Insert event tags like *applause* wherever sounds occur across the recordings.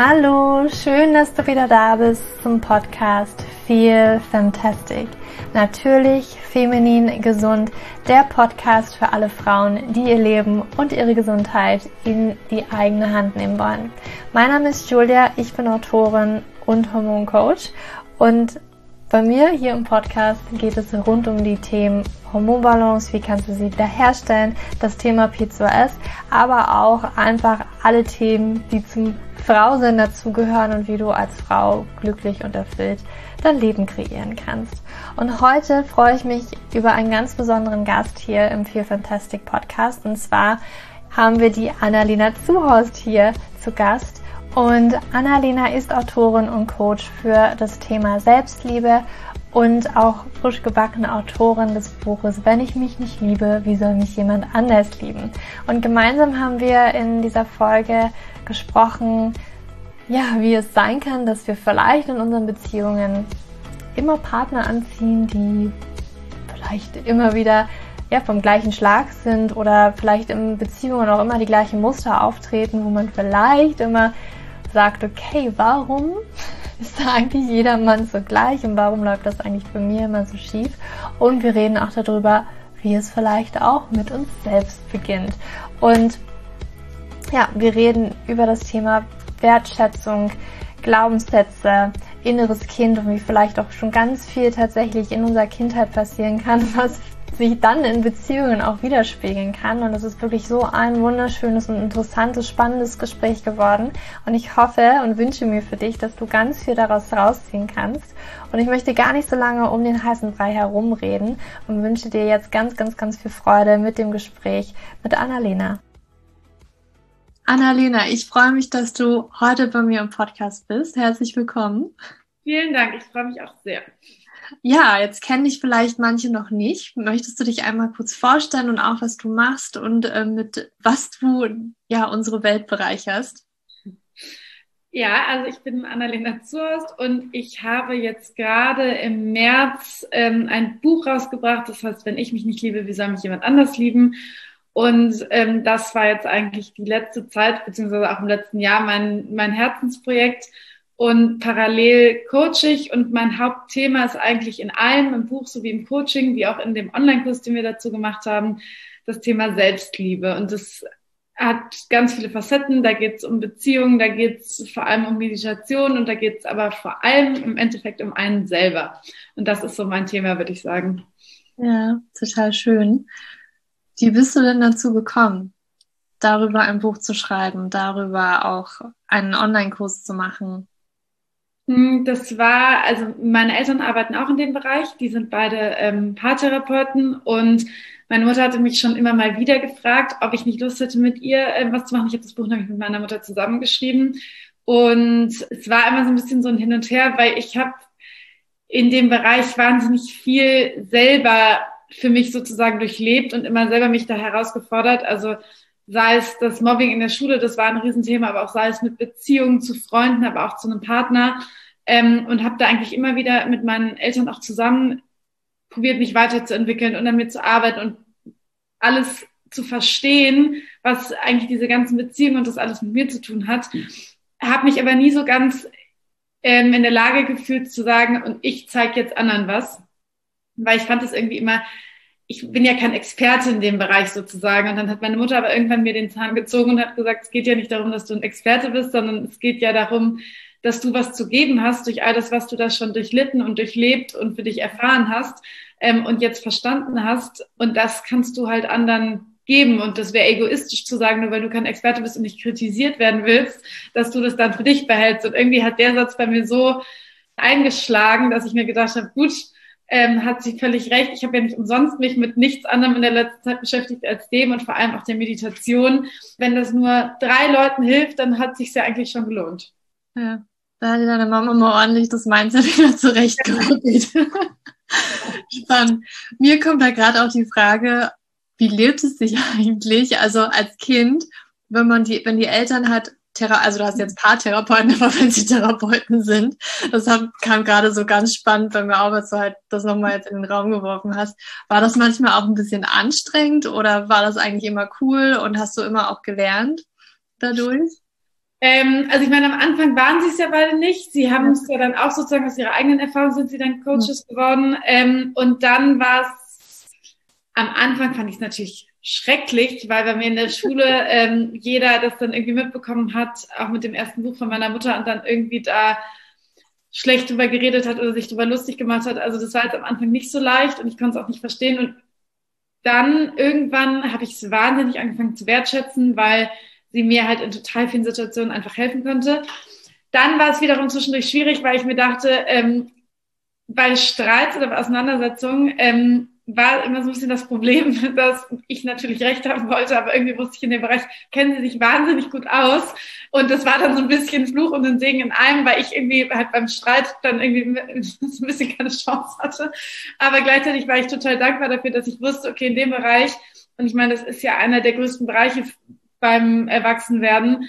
Hallo, schön, dass du wieder da bist zum Podcast Feel Fantastic. Natürlich, feminin, gesund, der Podcast für alle Frauen, die ihr Leben und ihre Gesundheit in die eigene Hand nehmen wollen. Mein Name ist Julia, ich bin Autorin und Hormoncoach und bei mir hier im Podcast geht es rund um die Themen Hormonbalance, wie kannst du sie wiederherstellen, das Thema P2S, aber auch einfach alle Themen, die zum Frausein dazugehören und wie du als Frau glücklich und erfüllt dein Leben kreieren kannst. Und heute freue ich mich über einen ganz besonderen Gast hier im Feel Fantastic Podcast und zwar haben wir die Annalena Zuhorst hier zu Gast. Und Annalena ist Autorin und Coach für das Thema Selbstliebe und auch frisch gebackene Autorin des Buches Wenn ich mich nicht liebe, wie soll mich jemand anders lieben? Und gemeinsam haben wir in dieser Folge gesprochen, ja, wie es sein kann, dass wir vielleicht in unseren Beziehungen immer Partner anziehen, die vielleicht immer wieder ja, vom gleichen Schlag sind oder vielleicht in Beziehungen auch immer die gleichen Muster auftreten, wo man vielleicht immer sagt, okay, warum *laughs* ist da eigentlich jeder Mann so gleich und warum läuft das eigentlich bei mir immer so schief? Und wir reden auch darüber, wie es vielleicht auch mit uns selbst beginnt. Und ja, wir reden über das Thema Wertschätzung, Glaubenssätze, inneres Kind und wie vielleicht auch schon ganz viel tatsächlich in unserer Kindheit passieren kann, *laughs* was sich dann in Beziehungen auch widerspiegeln kann. Und es ist wirklich so ein wunderschönes und interessantes, spannendes Gespräch geworden. Und ich hoffe und wünsche mir für dich, dass du ganz viel daraus rausziehen kannst. Und ich möchte gar nicht so lange um den heißen Brei herumreden und wünsche dir jetzt ganz, ganz, ganz viel Freude mit dem Gespräch mit Annalena. Annalena, ich freue mich, dass du heute bei mir im Podcast bist. Herzlich willkommen. Vielen Dank, ich freue mich auch sehr. Ja, jetzt kenne ich vielleicht manche noch nicht. Möchtest du dich einmal kurz vorstellen und auch, was du machst und äh, mit was du ja unsere Welt bereicherst? Ja, also ich bin Annalena Zurst und ich habe jetzt gerade im März ähm, ein Buch rausgebracht, das heißt, wenn ich mich nicht liebe, wie soll mich jemand anders lieben? Und ähm, das war jetzt eigentlich die letzte Zeit, beziehungsweise auch im letzten Jahr mein, mein Herzensprojekt und parallel coach ich und mein Hauptthema ist eigentlich in allem, im Buch sowie im Coaching, wie auch in dem Online-Kurs, den wir dazu gemacht haben, das Thema Selbstliebe. Und das hat ganz viele Facetten. Da geht es um Beziehungen, da geht es vor allem um Meditation und da geht es aber vor allem im Endeffekt um einen selber. Und das ist so mein Thema, würde ich sagen. Ja, total schön. Wie bist du denn dazu gekommen, darüber ein Buch zu schreiben, darüber auch einen Online-Kurs zu machen? Hm, das war, also meine Eltern arbeiten auch in dem Bereich, die sind beide ähm, Paartherapeuten und meine Mutter hatte mich schon immer mal wieder gefragt, ob ich nicht Lust hätte, mit ihr äh, was zu machen. Ich habe das Buch nämlich mit meiner Mutter zusammengeschrieben und es war immer so ein bisschen so ein Hin und Her, weil ich habe in dem Bereich wahnsinnig viel selber für mich sozusagen durchlebt und immer selber mich da herausgefordert. Also sei es das Mobbing in der Schule, das war ein Riesenthema, aber auch sei es mit Beziehungen zu Freunden, aber auch zu einem Partner. Ähm, und habe da eigentlich immer wieder mit meinen Eltern auch zusammen probiert, mich weiterzuentwickeln und an mir zu arbeiten und alles zu verstehen, was eigentlich diese ganzen Beziehungen und das alles mit mir zu tun hat. Habe mich aber nie so ganz ähm, in der Lage gefühlt zu sagen, und ich zeige jetzt anderen was. Weil ich fand es irgendwie immer, ich bin ja kein Experte in dem Bereich sozusagen. Und dann hat meine Mutter aber irgendwann mir den Zahn gezogen und hat gesagt, es geht ja nicht darum, dass du ein Experte bist, sondern es geht ja darum, dass du was zu geben hast durch all das, was du da schon durchlitten und durchlebt und für dich erfahren hast ähm, und jetzt verstanden hast. Und das kannst du halt anderen geben. Und das wäre egoistisch zu sagen, nur weil du kein Experte bist und nicht kritisiert werden willst, dass du das dann für dich behältst. Und irgendwie hat der Satz bei mir so eingeschlagen, dass ich mir gedacht habe, gut, ähm, hat sie völlig recht. Ich habe ja nicht umsonst mich mit nichts anderem in der letzten Zeit beschäftigt als dem und vor allem auch der Meditation. Wenn das nur drei Leuten hilft, dann hat sich ja eigentlich schon gelohnt. Ja, da hat deine Mama mal ordentlich das Mindset wieder zurechtgerückt. *laughs* Spannend. Mir kommt da gerade auch die Frage, wie lebt es sich *laughs* eigentlich? Also als Kind, wenn man die, wenn die Eltern hat, Thera also du hast jetzt Paartherapeuten, *laughs* aber wenn sie Therapeuten sind, das haben, kam gerade so ganz spannend bei mir auf, als du halt das nochmal jetzt in den Raum geworfen hast. War das manchmal auch ein bisschen anstrengend oder war das eigentlich immer cool und hast du immer auch gelernt dadurch? Ähm, also ich meine, am Anfang waren sie es ja beide nicht. Sie haben es ja dann auch sozusagen aus ihrer eigenen Erfahrung sind sie dann Coaches mhm. geworden. Ähm, und dann war es, am Anfang fand ich es natürlich schrecklich, weil bei mir in der Schule ähm, jeder das dann irgendwie mitbekommen hat, auch mit dem ersten Buch von meiner Mutter und dann irgendwie da schlecht drüber geredet hat oder sich drüber lustig gemacht hat. Also das war jetzt am Anfang nicht so leicht und ich konnte es auch nicht verstehen. Und dann irgendwann habe ich es wahnsinnig angefangen zu wertschätzen, weil sie mir halt in total vielen Situationen einfach helfen konnte. Dann war es wiederum zwischendurch schwierig, weil ich mir dachte, ähm, bei Streit oder bei Auseinandersetzungen ähm, war immer so ein bisschen das Problem, *laughs* dass ich natürlich recht haben wollte, aber irgendwie wusste ich in dem Bereich, kennen sie sich wahnsinnig gut aus. Und das war dann so ein bisschen Fluch und ein Segen in einem, weil ich irgendwie halt beim Streit dann irgendwie so *laughs* ein bisschen keine Chance hatte. Aber gleichzeitig war ich total dankbar dafür, dass ich wusste, okay, in dem Bereich, und ich meine, das ist ja einer der größten Bereiche beim Erwachsenwerden,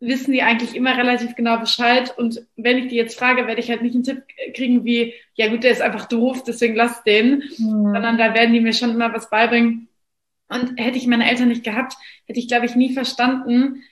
wissen die eigentlich immer relativ genau Bescheid. Und wenn ich die jetzt frage, werde ich halt nicht einen Tipp kriegen wie, ja gut, der ist einfach doof, deswegen lass den, mhm. sondern da werden die mir schon immer was beibringen. Und hätte ich meine Eltern nicht gehabt, hätte ich, glaube ich, nie verstanden,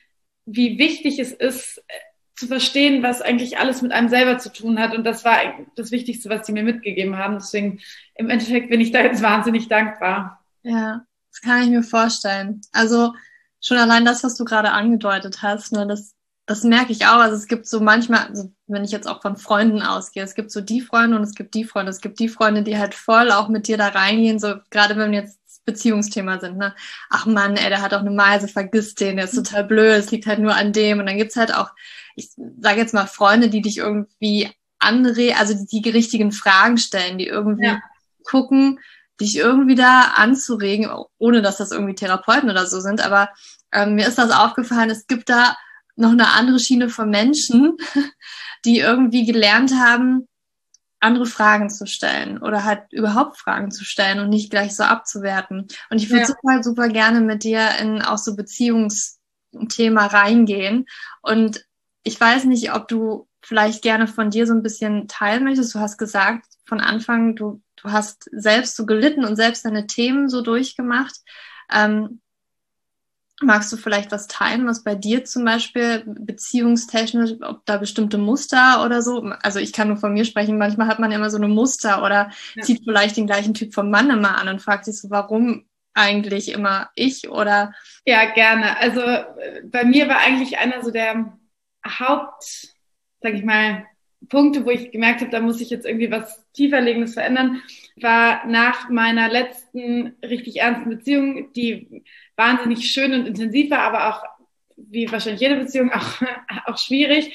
wie wichtig es ist, äh, zu verstehen, was eigentlich alles mit einem selber zu tun hat. Und das war das Wichtigste, was sie mir mitgegeben haben. Deswegen, im Endeffekt bin ich da jetzt wahnsinnig dankbar. Ja, das kann ich mir vorstellen. Also, schon allein das, was du gerade angedeutet hast, ne, das, das merke ich auch. Also es gibt so manchmal, also wenn ich jetzt auch von Freunden ausgehe, es gibt so die Freunde und es gibt die Freunde. Es gibt die Freunde, die halt voll auch mit dir da reingehen, so gerade wenn wir jetzt Beziehungsthema sind, ne? Ach man, ey, der hat auch eine Meise, vergiss den, der ist total blöd, es liegt halt nur an dem. Und dann gibt's halt auch, ich sage jetzt mal, Freunde, die dich irgendwie andere, also die, die richtigen Fragen stellen, die irgendwie ja. gucken, dich irgendwie da anzuregen, ohne dass das irgendwie Therapeuten oder so sind. Aber ähm, mir ist das aufgefallen, es gibt da noch eine andere Schiene von Menschen, *laughs* die irgendwie gelernt haben, andere Fragen zu stellen oder halt überhaupt Fragen zu stellen und nicht gleich so abzuwerten. Und ich würde ja. super, super gerne mit dir in auch so Beziehungsthema reingehen. Und ich weiß nicht, ob du vielleicht gerne von dir so ein bisschen teilen möchtest. Du hast gesagt von Anfang, du du hast selbst so gelitten und selbst deine Themen so durchgemacht. Ähm, magst du vielleicht was teilen, was bei dir zum Beispiel beziehungstechnisch, ob da bestimmte Muster oder so? Also ich kann nur von mir sprechen, manchmal hat man immer so eine Muster oder ja. zieht vielleicht den gleichen Typ vom Mann immer an und fragt sich so, warum eigentlich immer ich oder? Ja, gerne. Also bei mir war eigentlich einer so der Haupt, sag ich mal, Punkte, wo ich gemerkt habe, da muss ich jetzt irgendwie was tieferlegendes verändern, war nach meiner letzten richtig ernsten Beziehung, die wahnsinnig schön und intensiv war, aber auch, wie wahrscheinlich jede Beziehung, *laughs* auch, auch schwierig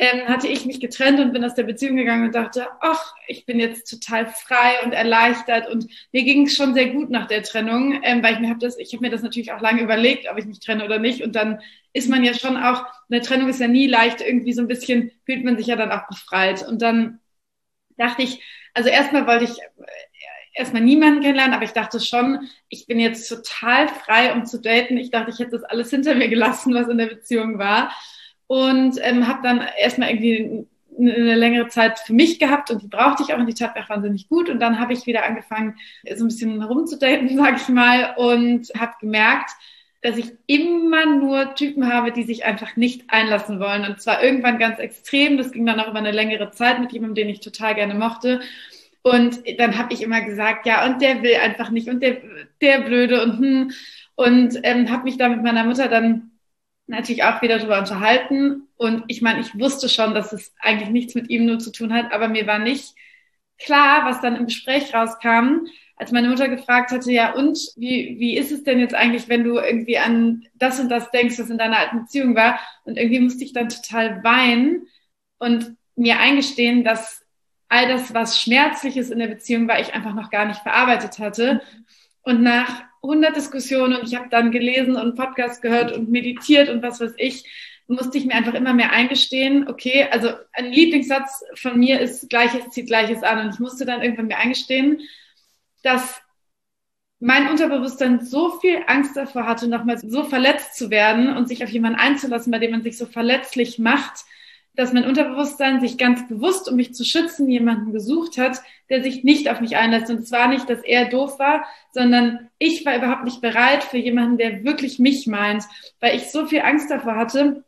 ähm, hatte ich mich getrennt und bin aus der Beziehung gegangen und dachte, ach, ich bin jetzt total frei und erleichtert. Und mir ging es schon sehr gut nach der Trennung, ähm, weil ich mir habe das, ich habe mir das natürlich auch lange überlegt, ob ich mich trenne oder nicht. Und dann ist man ja schon auch, eine Trennung ist ja nie leicht, irgendwie so ein bisschen fühlt man sich ja dann auch befreit. Und dann dachte ich, also erstmal wollte ich äh, erstmal niemanden kennenlernen, aber ich dachte schon, ich bin jetzt total frei, um zu daten. Ich dachte, ich hätte das alles hinter mir gelassen, was in der Beziehung war und ähm, habe dann erstmal irgendwie eine längere Zeit für mich gehabt und die brauchte ich auch und die tat mir auch wahnsinnig gut. Und dann habe ich wieder angefangen so ein bisschen rumzudaten, *laughs* sag ich mal und habe gemerkt, dass ich immer nur Typen habe, die sich einfach nicht einlassen wollen. Und zwar irgendwann ganz extrem, das ging dann auch über eine längere Zeit mit jemandem, den ich total gerne mochte. Und dann habe ich immer gesagt, ja und der will einfach nicht und der der blöde und hm. Und ähm, habe mich da mit meiner Mutter dann natürlich auch wieder darüber unterhalten. Und ich meine, ich wusste schon, dass es eigentlich nichts mit ihm nur zu tun hat, aber mir war nicht klar, was dann im Gespräch rauskam, als meine Mutter gefragt hatte, ja, und wie, wie ist es denn jetzt eigentlich, wenn du irgendwie an das und das denkst, was in deiner alten Beziehung war? Und irgendwie musste ich dann total weinen und mir eingestehen, dass all das, was Schmerzliches in der Beziehung war, ich einfach noch gar nicht verarbeitet hatte. Und nach 100 Diskussionen und ich habe dann gelesen und Podcast gehört und meditiert und was weiß ich, musste ich mir einfach immer mehr eingestehen, okay, also ein Lieblingssatz von mir ist Gleiches zieht Gleiches an und ich musste dann irgendwann mir eingestehen, dass mein Unterbewusstsein so viel Angst davor hatte, nochmal so verletzt zu werden und sich auf jemanden einzulassen, bei dem man sich so verletzlich macht, dass mein Unterbewusstsein sich ganz bewusst, um mich zu schützen, jemanden gesucht hat, der sich nicht auf mich einlässt. Und es war nicht, dass er doof war, sondern ich war überhaupt nicht bereit für jemanden, der wirklich mich meint, weil ich so viel Angst davor hatte,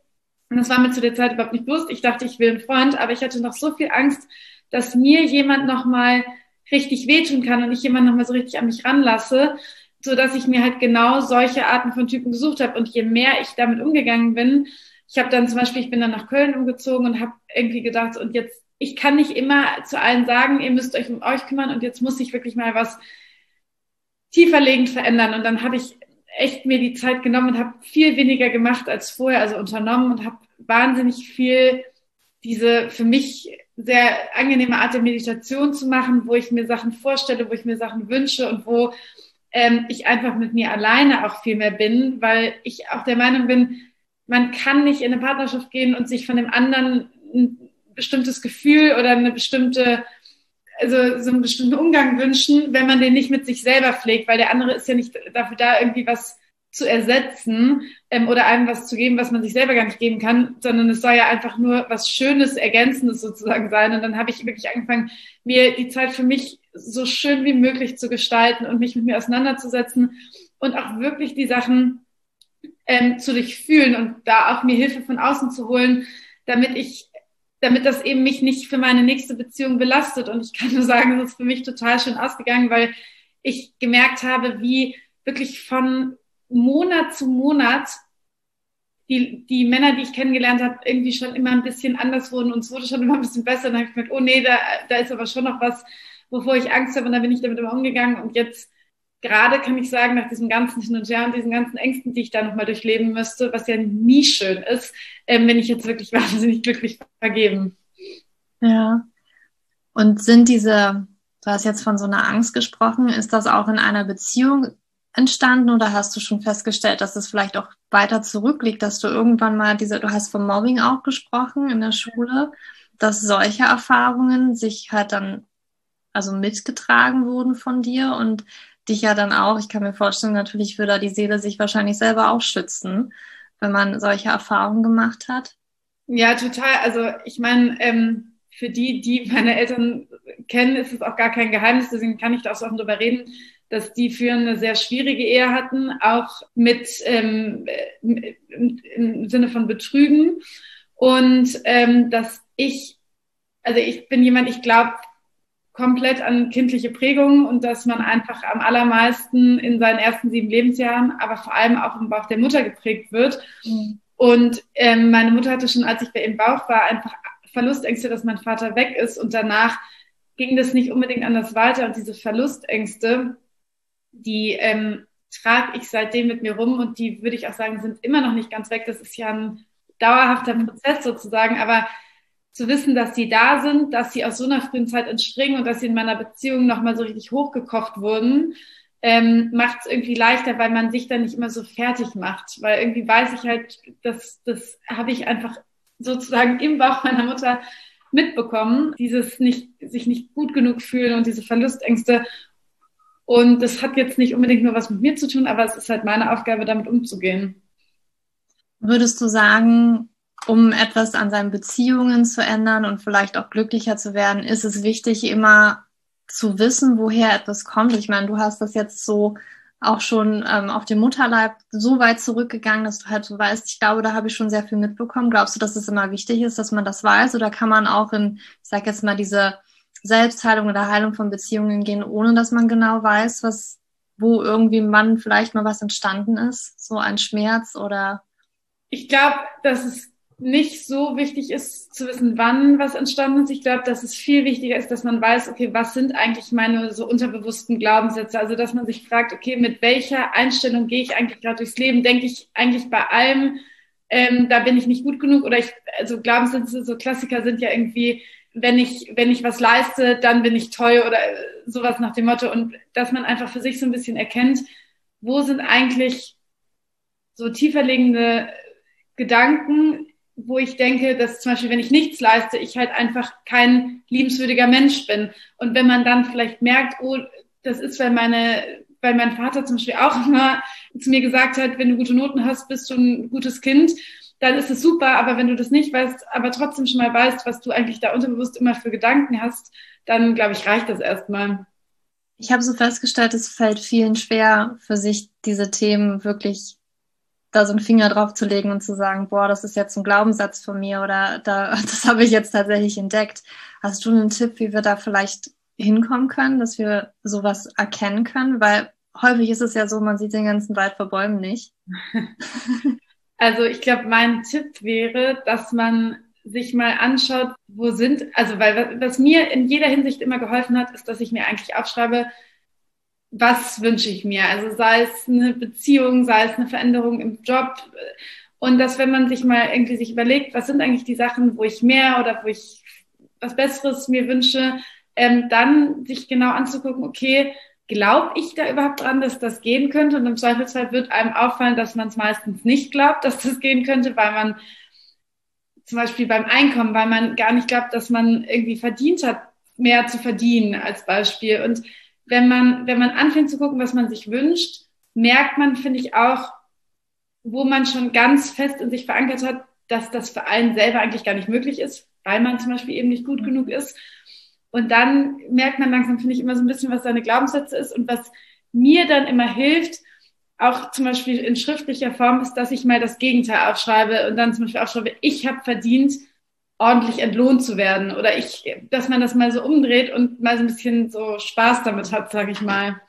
Und das war mir zu der Zeit überhaupt nicht bewusst. Ich dachte, ich will einen Freund, aber ich hatte noch so viel Angst, dass mir jemand nochmal richtig wehtun kann und ich jemand nochmal so richtig an mich ranlasse, so dass ich mir halt genau solche Arten von Typen gesucht habe. Und je mehr ich damit umgegangen bin, ich habe dann zum Beispiel, ich bin dann nach Köln umgezogen und habe irgendwie gedacht, und jetzt, ich kann nicht immer zu allen sagen, ihr müsst euch um euch kümmern und jetzt muss ich wirklich mal was tieferlegend verändern. Und dann habe ich echt mir die Zeit genommen und habe viel weniger gemacht als vorher, also unternommen und habe wahnsinnig viel diese für mich sehr angenehme Art der Meditation zu machen, wo ich mir Sachen vorstelle, wo ich mir Sachen wünsche und wo ähm, ich einfach mit mir alleine auch viel mehr bin, weil ich auch der Meinung bin, man kann nicht in eine Partnerschaft gehen und sich von dem anderen ein bestimmtes Gefühl oder eine bestimmte also so einen bestimmten Umgang wünschen, wenn man den nicht mit sich selber pflegt, weil der andere ist ja nicht dafür da, irgendwie was zu ersetzen ähm, oder einem was zu geben, was man sich selber gar nicht geben kann, sondern es soll ja einfach nur was Schönes, Ergänzendes sozusagen sein. Und dann habe ich wirklich angefangen, mir die Zeit für mich so schön wie möglich zu gestalten und mich mit mir auseinanderzusetzen und auch wirklich die Sachen ähm, zu durchfühlen und da auch mir Hilfe von außen zu holen, damit ich damit das eben mich nicht für meine nächste Beziehung belastet. Und ich kann nur sagen, es ist für mich total schön ausgegangen, weil ich gemerkt habe, wie wirklich von Monat zu Monat die, die Männer, die ich kennengelernt habe, irgendwie schon immer ein bisschen anders wurden und es wurde schon immer ein bisschen besser. Und dann habe ich gemerkt, oh nee, da, da ist aber schon noch was, wovor ich Angst habe und da bin ich damit immer umgegangen. Und jetzt gerade kann ich sagen, nach diesem ganzen Hin und Her und diesen ganzen Ängsten, die ich da nochmal durchleben müsste, was ja nie schön ist, ähm, bin ich jetzt wirklich *laughs* wahnsinnig glücklich vergeben. Ja. Und sind diese, du hast jetzt von so einer Angst gesprochen, ist das auch in einer Beziehung entstanden oder hast du schon festgestellt, dass es vielleicht auch weiter zurückliegt, dass du irgendwann mal diese, du hast vom Mobbing auch gesprochen in der Schule, dass solche Erfahrungen sich halt dann also mitgetragen wurden von dir und ja dann auch, ich kann mir vorstellen, natürlich würde die Seele sich wahrscheinlich selber auch schützen, wenn man solche Erfahrungen gemacht hat. Ja, total. Also ich meine, ähm, für die, die meine Eltern kennen, ist es auch gar kein Geheimnis, deswegen kann ich da auch so offen drüber reden, dass die für eine sehr schwierige Ehe hatten, auch mit ähm, im, im Sinne von Betrügen. Und ähm, dass ich, also ich bin jemand, ich glaube, komplett an kindliche Prägungen und dass man einfach am allermeisten in seinen ersten sieben Lebensjahren, aber vor allem auch im Bauch der Mutter geprägt wird. Mhm. Und ähm, meine Mutter hatte schon, als ich bei ihrem Bauch war, einfach Verlustängste, dass mein Vater weg ist. Und danach ging das nicht unbedingt anders weiter. Und diese Verlustängste, die ähm, trage ich seitdem mit mir rum und die würde ich auch sagen, sind immer noch nicht ganz weg. Das ist ja ein dauerhafter Prozess sozusagen, aber zu wissen, dass sie da sind, dass sie aus so einer frühen Zeit entspringen und dass sie in meiner Beziehung nochmal so richtig hochgekocht wurden, ähm, macht es irgendwie leichter, weil man sich dann nicht immer so fertig macht. Weil irgendwie weiß ich halt, dass das habe ich einfach sozusagen im Bauch meiner Mutter mitbekommen, dieses nicht, sich nicht gut genug fühlen und diese Verlustängste. Und das hat jetzt nicht unbedingt nur was mit mir zu tun, aber es ist halt meine Aufgabe, damit umzugehen. Würdest du sagen, um etwas an seinen Beziehungen zu ändern und vielleicht auch glücklicher zu werden, ist es wichtig, immer zu wissen, woher etwas kommt. Ich meine, du hast das jetzt so auch schon ähm, auf dem Mutterleib so weit zurückgegangen, dass du halt so weißt, ich glaube, da habe ich schon sehr viel mitbekommen. Glaubst du, dass es immer wichtig ist, dass man das weiß? Oder kann man auch in, ich sag jetzt mal, diese Selbstheilung oder Heilung von Beziehungen gehen, ohne dass man genau weiß, was, wo irgendwie man vielleicht mal was entstanden ist? So ein Schmerz oder? Ich glaube, dass es nicht so wichtig ist zu wissen, wann was entstanden ist. Ich glaube, dass es viel wichtiger ist, dass man weiß, okay, was sind eigentlich meine so unterbewussten Glaubenssätze? Also, dass man sich fragt, okay, mit welcher Einstellung gehe ich eigentlich gerade durchs Leben? Denke ich eigentlich bei allem, ähm, da bin ich nicht gut genug? Oder ich, also Glaubenssätze, so Klassiker sind ja irgendwie, wenn ich, wenn ich was leiste, dann bin ich toll oder sowas nach dem Motto. Und dass man einfach für sich so ein bisschen erkennt, wo sind eigentlich so tieferliegende Gedanken, wo ich denke, dass zum Beispiel, wenn ich nichts leiste, ich halt einfach kein liebenswürdiger Mensch bin. Und wenn man dann vielleicht merkt, oh, das ist, weil meine, weil mein Vater zum Beispiel auch immer zu mir gesagt hat, wenn du gute Noten hast, bist du ein gutes Kind, dann ist es super. Aber wenn du das nicht weißt, aber trotzdem schon mal weißt, was du eigentlich da unterbewusst immer für Gedanken hast, dann glaube ich, reicht das erstmal. Ich habe so festgestellt, es fällt vielen schwer, für sich diese Themen wirklich da so einen Finger drauf zu legen und zu sagen, boah, das ist jetzt ein Glaubenssatz von mir oder da, *laughs* das habe ich jetzt tatsächlich entdeckt. Hast du einen Tipp, wie wir da vielleicht hinkommen können, dass wir sowas erkennen können? Weil häufig ist es ja so, man sieht den ganzen Wald vor Bäumen nicht. *laughs* Also ich glaube, mein Tipp wäre, dass man sich mal anschaut, wo sind, also weil was mir in jeder Hinsicht immer geholfen hat, ist, dass ich mir eigentlich aufschreibe, was wünsche ich mir? Also sei es eine Beziehung, sei es eine Veränderung im Job. Und dass wenn man sich mal irgendwie sich überlegt, was sind eigentlich die Sachen, wo ich mehr oder wo ich was Besseres mir wünsche, ähm, dann sich genau anzugucken, okay, glaube ich da überhaupt dran, dass das gehen könnte? Und im Zweifelsfall wird einem auffallen, dass man es meistens nicht glaubt, dass das gehen könnte, weil man zum Beispiel beim Einkommen, weil man gar nicht glaubt, dass man irgendwie verdient hat, mehr zu verdienen als Beispiel. Und wenn man, wenn man anfängt zu gucken, was man sich wünscht, merkt man, finde ich auch, wo man schon ganz fest in sich verankert hat, dass das für einen selber eigentlich gar nicht möglich ist, weil man zum Beispiel eben nicht gut genug ist. Und dann merkt man langsam, finde ich, immer so ein bisschen, was seine Glaubenssätze ist und was mir dann immer hilft, auch zum Beispiel in schriftlicher Form, ist, dass ich mal das Gegenteil aufschreibe und dann zum Beispiel aufschreibe, ich habe verdient, ordentlich entlohnt zu werden. Oder ich, dass man das mal so umdreht und mal so ein bisschen so Spaß damit hat, sage ich mal.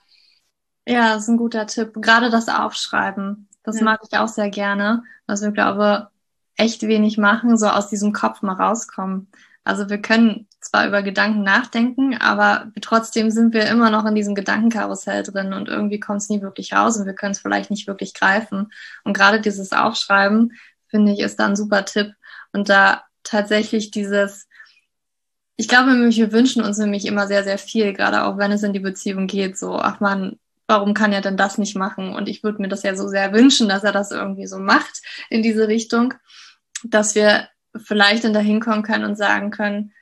Ja, das ist ein guter Tipp. Gerade das Aufschreiben. Das ja. mag ich auch sehr gerne, was wir, glaube echt wenig machen, so aus diesem Kopf mal rauskommen. Also wir können zwar über Gedanken nachdenken, aber trotzdem sind wir immer noch in diesem Gedankenkarussell drin und irgendwie kommt es nie wirklich raus und wir können es vielleicht nicht wirklich greifen. Und gerade dieses Aufschreiben, finde ich, ist da ein super Tipp. Und da tatsächlich dieses, ich glaube wir wünschen uns nämlich immer sehr, sehr viel, gerade auch wenn es in die Beziehung geht, so, ach man, warum kann er denn das nicht machen? Und ich würde mir das ja so sehr wünschen, dass er das irgendwie so macht in diese Richtung, dass wir vielleicht dann dahin kommen können und sagen können,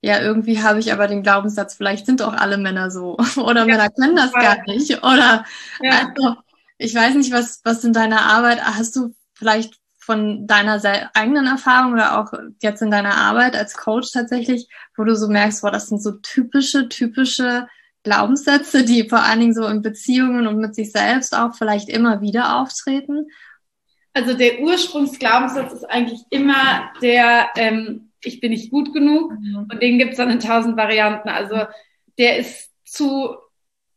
ja, irgendwie habe ich aber den Glaubenssatz, vielleicht sind auch alle Männer so. *laughs* Oder ja, Männer können das gar nicht. Oder ja. also, ich weiß nicht, was, was in deiner Arbeit, hast du vielleicht von deiner eigenen Erfahrung oder auch jetzt in deiner Arbeit als Coach tatsächlich, wo du so merkst, boah, das sind so typische, typische Glaubenssätze, die vor allen Dingen so in Beziehungen und mit sich selbst auch vielleicht immer wieder auftreten? Also der Ursprungsglaubenssatz ist eigentlich immer der, ähm, ich bin nicht gut genug mhm. und den gibt es dann in tausend Varianten. Also der ist zu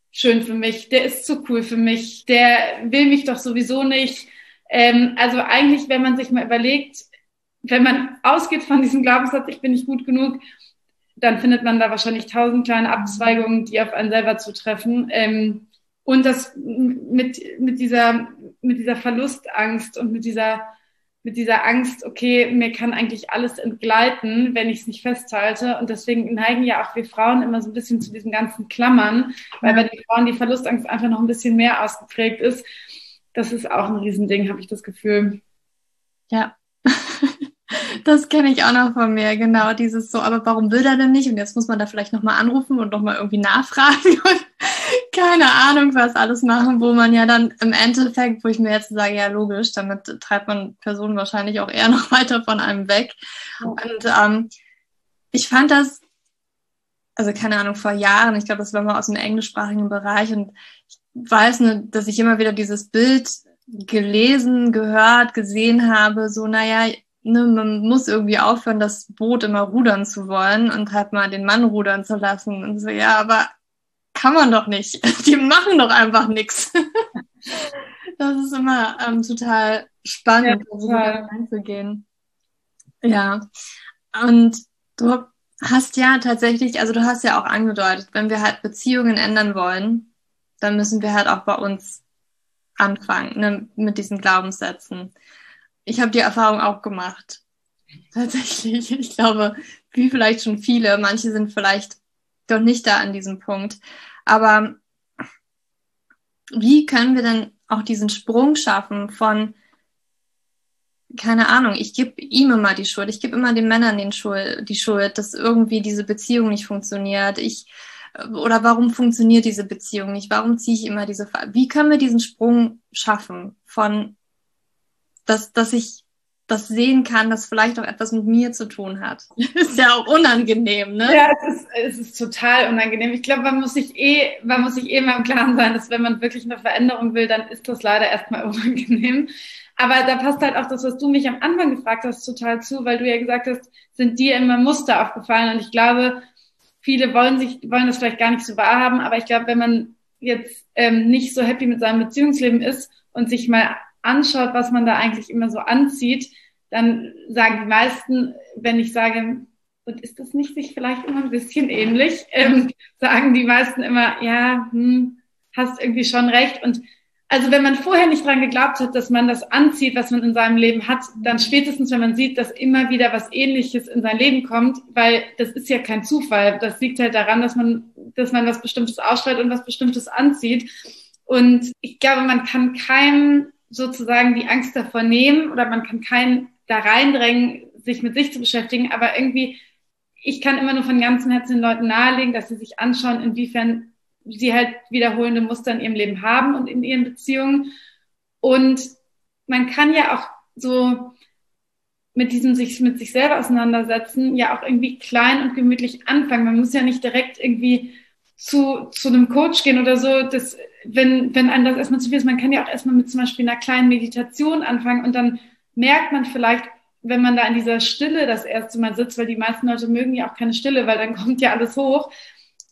schön für mich, der ist zu cool für mich, der will mich doch sowieso nicht ähm, also eigentlich, wenn man sich mal überlegt, wenn man ausgeht von diesem Glaubenssatz, ich bin nicht gut genug, dann findet man da wahrscheinlich tausend kleine Abzweigungen, die auf einen selber zutreffen. Ähm, und das mit, mit dieser, mit dieser Verlustangst und mit dieser, mit dieser Angst, okay, mir kann eigentlich alles entgleiten, wenn ich es nicht festhalte. Und deswegen neigen ja auch wir Frauen immer so ein bisschen zu diesen ganzen Klammern, weil bei den Frauen die Verlustangst einfach noch ein bisschen mehr ausgeprägt ist das ist auch ein Riesending, habe ich das Gefühl. Ja. *laughs* Das kenne ich auch noch von mir, genau, dieses so, aber warum will er denn nicht? Und jetzt muss man da vielleicht nochmal anrufen und nochmal irgendwie nachfragen *laughs* und keine Ahnung, was alles machen, wo man ja dann im Endeffekt, wo ich mir jetzt sage, ja logisch, damit treibt man Personen wahrscheinlich auch eher *laughs* noch weiter von einem weg. Und ähm, ich fand das, also keine Ahnung, vor Jahren, ich glaube, das war mal aus dem englischsprachigen Bereich und ich weiß nur, dass ich immer wieder dieses Bild gelesen, gehört, gesehen habe, so, naja, ne, man muss irgendwie aufhören, das Boot immer rudern zu wollen und halt mal den Mann rudern zu lassen. Und so, ja, aber kann man doch nicht. *laughs* Die machen doch einfach nichts. *laughs* Das ist immer ähm, total spannend, ja, total. reinzugehen. Ja. Und du hast ja tatsächlich, also du hast ja auch angedeutet, wenn wir halt Beziehungen ändern wollen, dann müssen wir halt auch bei uns anfangen ne, mit diesen Glaubenssätzen. Ich habe die Erfahrung auch gemacht. *laughs* Tatsächlich. Ich glaube, wie vielleicht schon viele. Manche sind vielleicht doch nicht da an diesem Punkt. Aber wie können wir denn auch diesen Sprung schaffen von, keine Ahnung, ich gebe ihm immer die Schuld, ich gebe immer den Männern den Schuld, die Schuld, dass irgendwie diese Beziehung nicht funktioniert. Ich oder warum funktioniert diese Beziehung nicht? Warum ziehe ich immer diese, wie können wir diesen Sprung schaffen von, dass, dass ich das sehen kann, das vielleicht auch etwas mit mir zu tun hat. *laughs* ist ja auch unangenehm, ne? Ja, es ist, es ist total unangenehm. Ich glaube, man muss sich eh, man muss sich eh mal im Klaren sein, dass wenn man wirklich eine Veränderung will, dann ist das leider erstmal *laughs* unangenehm. Aber da passt halt auch das, was du mich am Anfang gefragt hast, total zu, weil du ja gesagt hast, sind dir immer Muster aufgefallen. Und ich glaube, viele wollen sich, wollen das vielleicht gar nicht so wahrhaben, aber ich glaube, wenn man jetzt ähm, nicht so happy mit seinem Beziehungsleben ist und sich mal anschaut, was man da eigentlich immer so anzieht, dann sagen die meisten, wenn ich sage, und ist das nicht sich vielleicht immer ein bisschen ähnlich, *laughs* ähm, sagen die meisten immer, ja, hm, hast irgendwie schon recht. Und also wenn man vorher nicht dran geglaubt hat, dass man das anzieht, was man in seinem Leben hat, dann spätestens, wenn man sieht, dass immer wieder was Ähnliches in sein Leben kommt, weil das ist ja kein Zufall. Das liegt halt daran, dass man, dass man was Bestimmtes ausstrahlt und was Bestimmtes anzieht. Und ich glaube, man kann keinem sozusagen die Angst davor nehmen oder man kann keinen da reindrängen, sich mit sich zu beschäftigen. Aber irgendwie, ich kann immer nur von ganzem Herzen den Leuten nahelegen, dass sie sich anschauen, inwiefern sie halt wiederholende Muster in ihrem Leben haben und in ihren Beziehungen. Und man kann ja auch so mit diesem sich mit sich selber auseinandersetzen, ja auch irgendwie klein und gemütlich anfangen. Man muss ja nicht direkt irgendwie zu, zu einem Coach gehen oder so. Das, wenn, wenn einem das erstmal zu viel ist, man kann ja auch erstmal mit zum Beispiel einer kleinen Meditation anfangen und dann merkt man vielleicht, wenn man da in dieser Stille das erste Mal sitzt, weil die meisten Leute mögen ja auch keine Stille, weil dann *laughs* kommt ja alles hoch.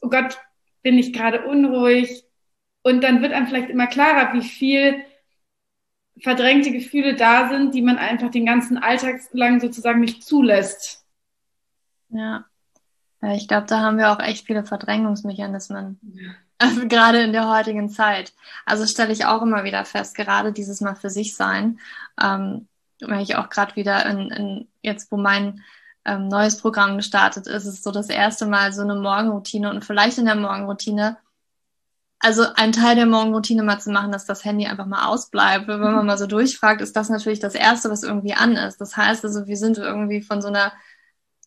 Oh Gott, bin ich gerade unruhig? Und dann wird einem vielleicht immer klarer, wie viel verdrängte Gefühle da sind, die man einfach den ganzen Alltag lang sozusagen nicht zulässt. Ja. ich glaube, da haben wir auch echt viele Verdrängungsmechanismen. Ja. Also gerade in der heutigen Zeit. Also stelle ich auch immer wieder fest, gerade dieses Mal für sich sein, ähm, weil ich auch gerade wieder in, in, jetzt, wo mein ähm, neues Programm gestartet ist, ist so das erste Mal so eine Morgenroutine und vielleicht in der Morgenroutine, also ein Teil der Morgenroutine mal zu machen, dass das Handy einfach mal ausbleibt. Wenn man mal so durchfragt, ist das natürlich das Erste, was irgendwie an ist. Das heißt also, wir sind irgendwie von so einer